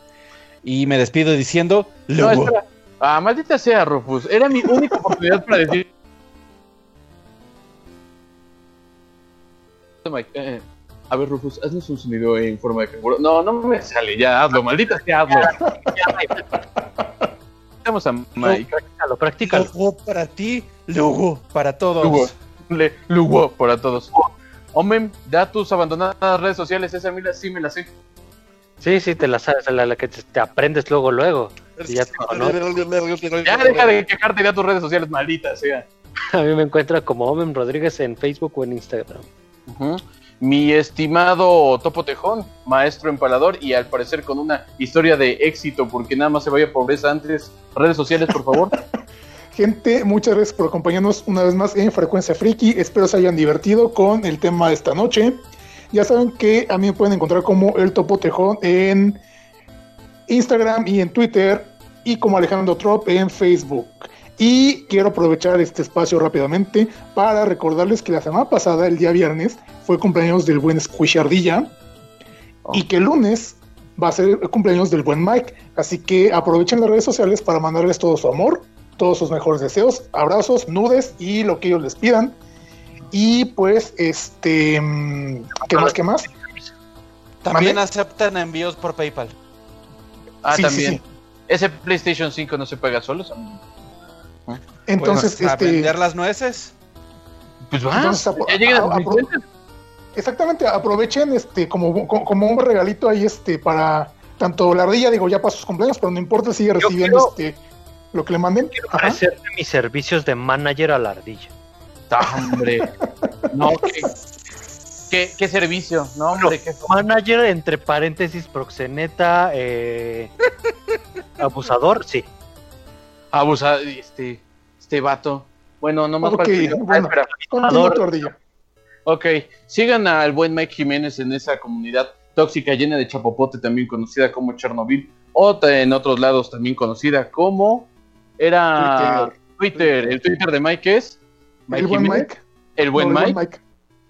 Y me despido diciendo, No, "Luego". espera. Ah, maldita sea, Rufus. Era mi única oportunidad para decir. Eh, a ver, Rufus, haznos un sonido en forma de canguro. No, no me sale, ya hazlo, maldita sea, hazlo. Estamos a Mike. Practícalo, practícalo. Luego para ti, luego para todos. Lugo, le, Lugo para todos. Homem, da tus abandonadas redes sociales, esa mira sí me la sé. Sí, sí, te la sabes, la, la que te, aprendes luego, luego. Y ya. Ya deja de quejarte y da tus redes sociales, maldita sea. A mí me encuentra como Omen Rodríguez en Facebook o en Instagram. Mi estimado Topo Tejón, maestro empalador y al parecer con una historia de éxito, porque nada más se vaya pobreza antes. Redes sociales, por favor. Gente, muchas gracias por acompañarnos una vez más en Frecuencia Friki. Espero se hayan divertido con el tema de esta noche. Ya saben que a mí me pueden encontrar como el Topo Tejón en Instagram y en Twitter y como Alejandro Trop en Facebook. Y quiero aprovechar este espacio rápidamente para recordarles que la semana pasada, el día viernes, fue cumpleaños del buen Squishy Ardilla y que el lunes va a ser el cumpleaños del buen Mike. Así que aprovechen las redes sociales para mandarles todo su amor, todos sus mejores deseos, abrazos, nudes y lo que ellos les pidan. Y pues, este, mm, ¿qué más? ¿Qué más? También aceptan envíos por PayPal. Ah, Sí, también. sí. Ese PlayStation 5 no se paga solo. Entonces, Pues, a este, vender las nueces. Pues va. Entonces, apro- ya lleguen a apro- exactamente, aprovechen este como, co- como un regalito ahí este para tanto la ardilla, digo, ya para sus cumpleaños, pero no importa, sigue recibiendo quiero- este lo que le manden. Quiero ofrecerle mis servicios de manager a la ardilla. Ah, hombre. No, qué, qué, qué servicio. No, hombre, qué. Manager, entre paréntesis, proxeneta, eh, abusador, sí. Abusa, este, este vato. Bueno, no más Ok, falta- ah, bueno. Ok, sigan al buen Mike Jiménez en esa comunidad tóxica llena de chapopote, también conocida como Chernobyl, o en otros lados también conocida como era Twitter. El Twitter de Mike es Mike el buen Jiménez. Mike. El buen No, el Mike.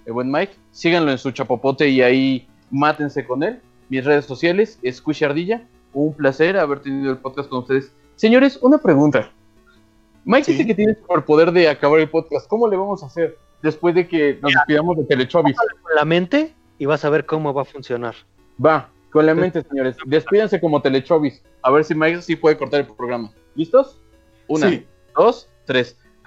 El buen Mike. Síganlo en su chapopote y ahí mátense con él. Mis redes sociales, Squishy Ardilla. Un placer haber tenido el podcast con ustedes. Señores, una pregunta. Mike Sí. dice que tiene el poder de acabar el podcast. ¿Cómo le vamos a hacer después de que nos despidamos de Telechovis? Con la mente y vas a ver cómo va a funcionar. Va, con la mente, señores. Despídanse como Telechovis. A ver si Mike sí puede cortar el programa. ¿Listos? Una, Sí. dos, tres.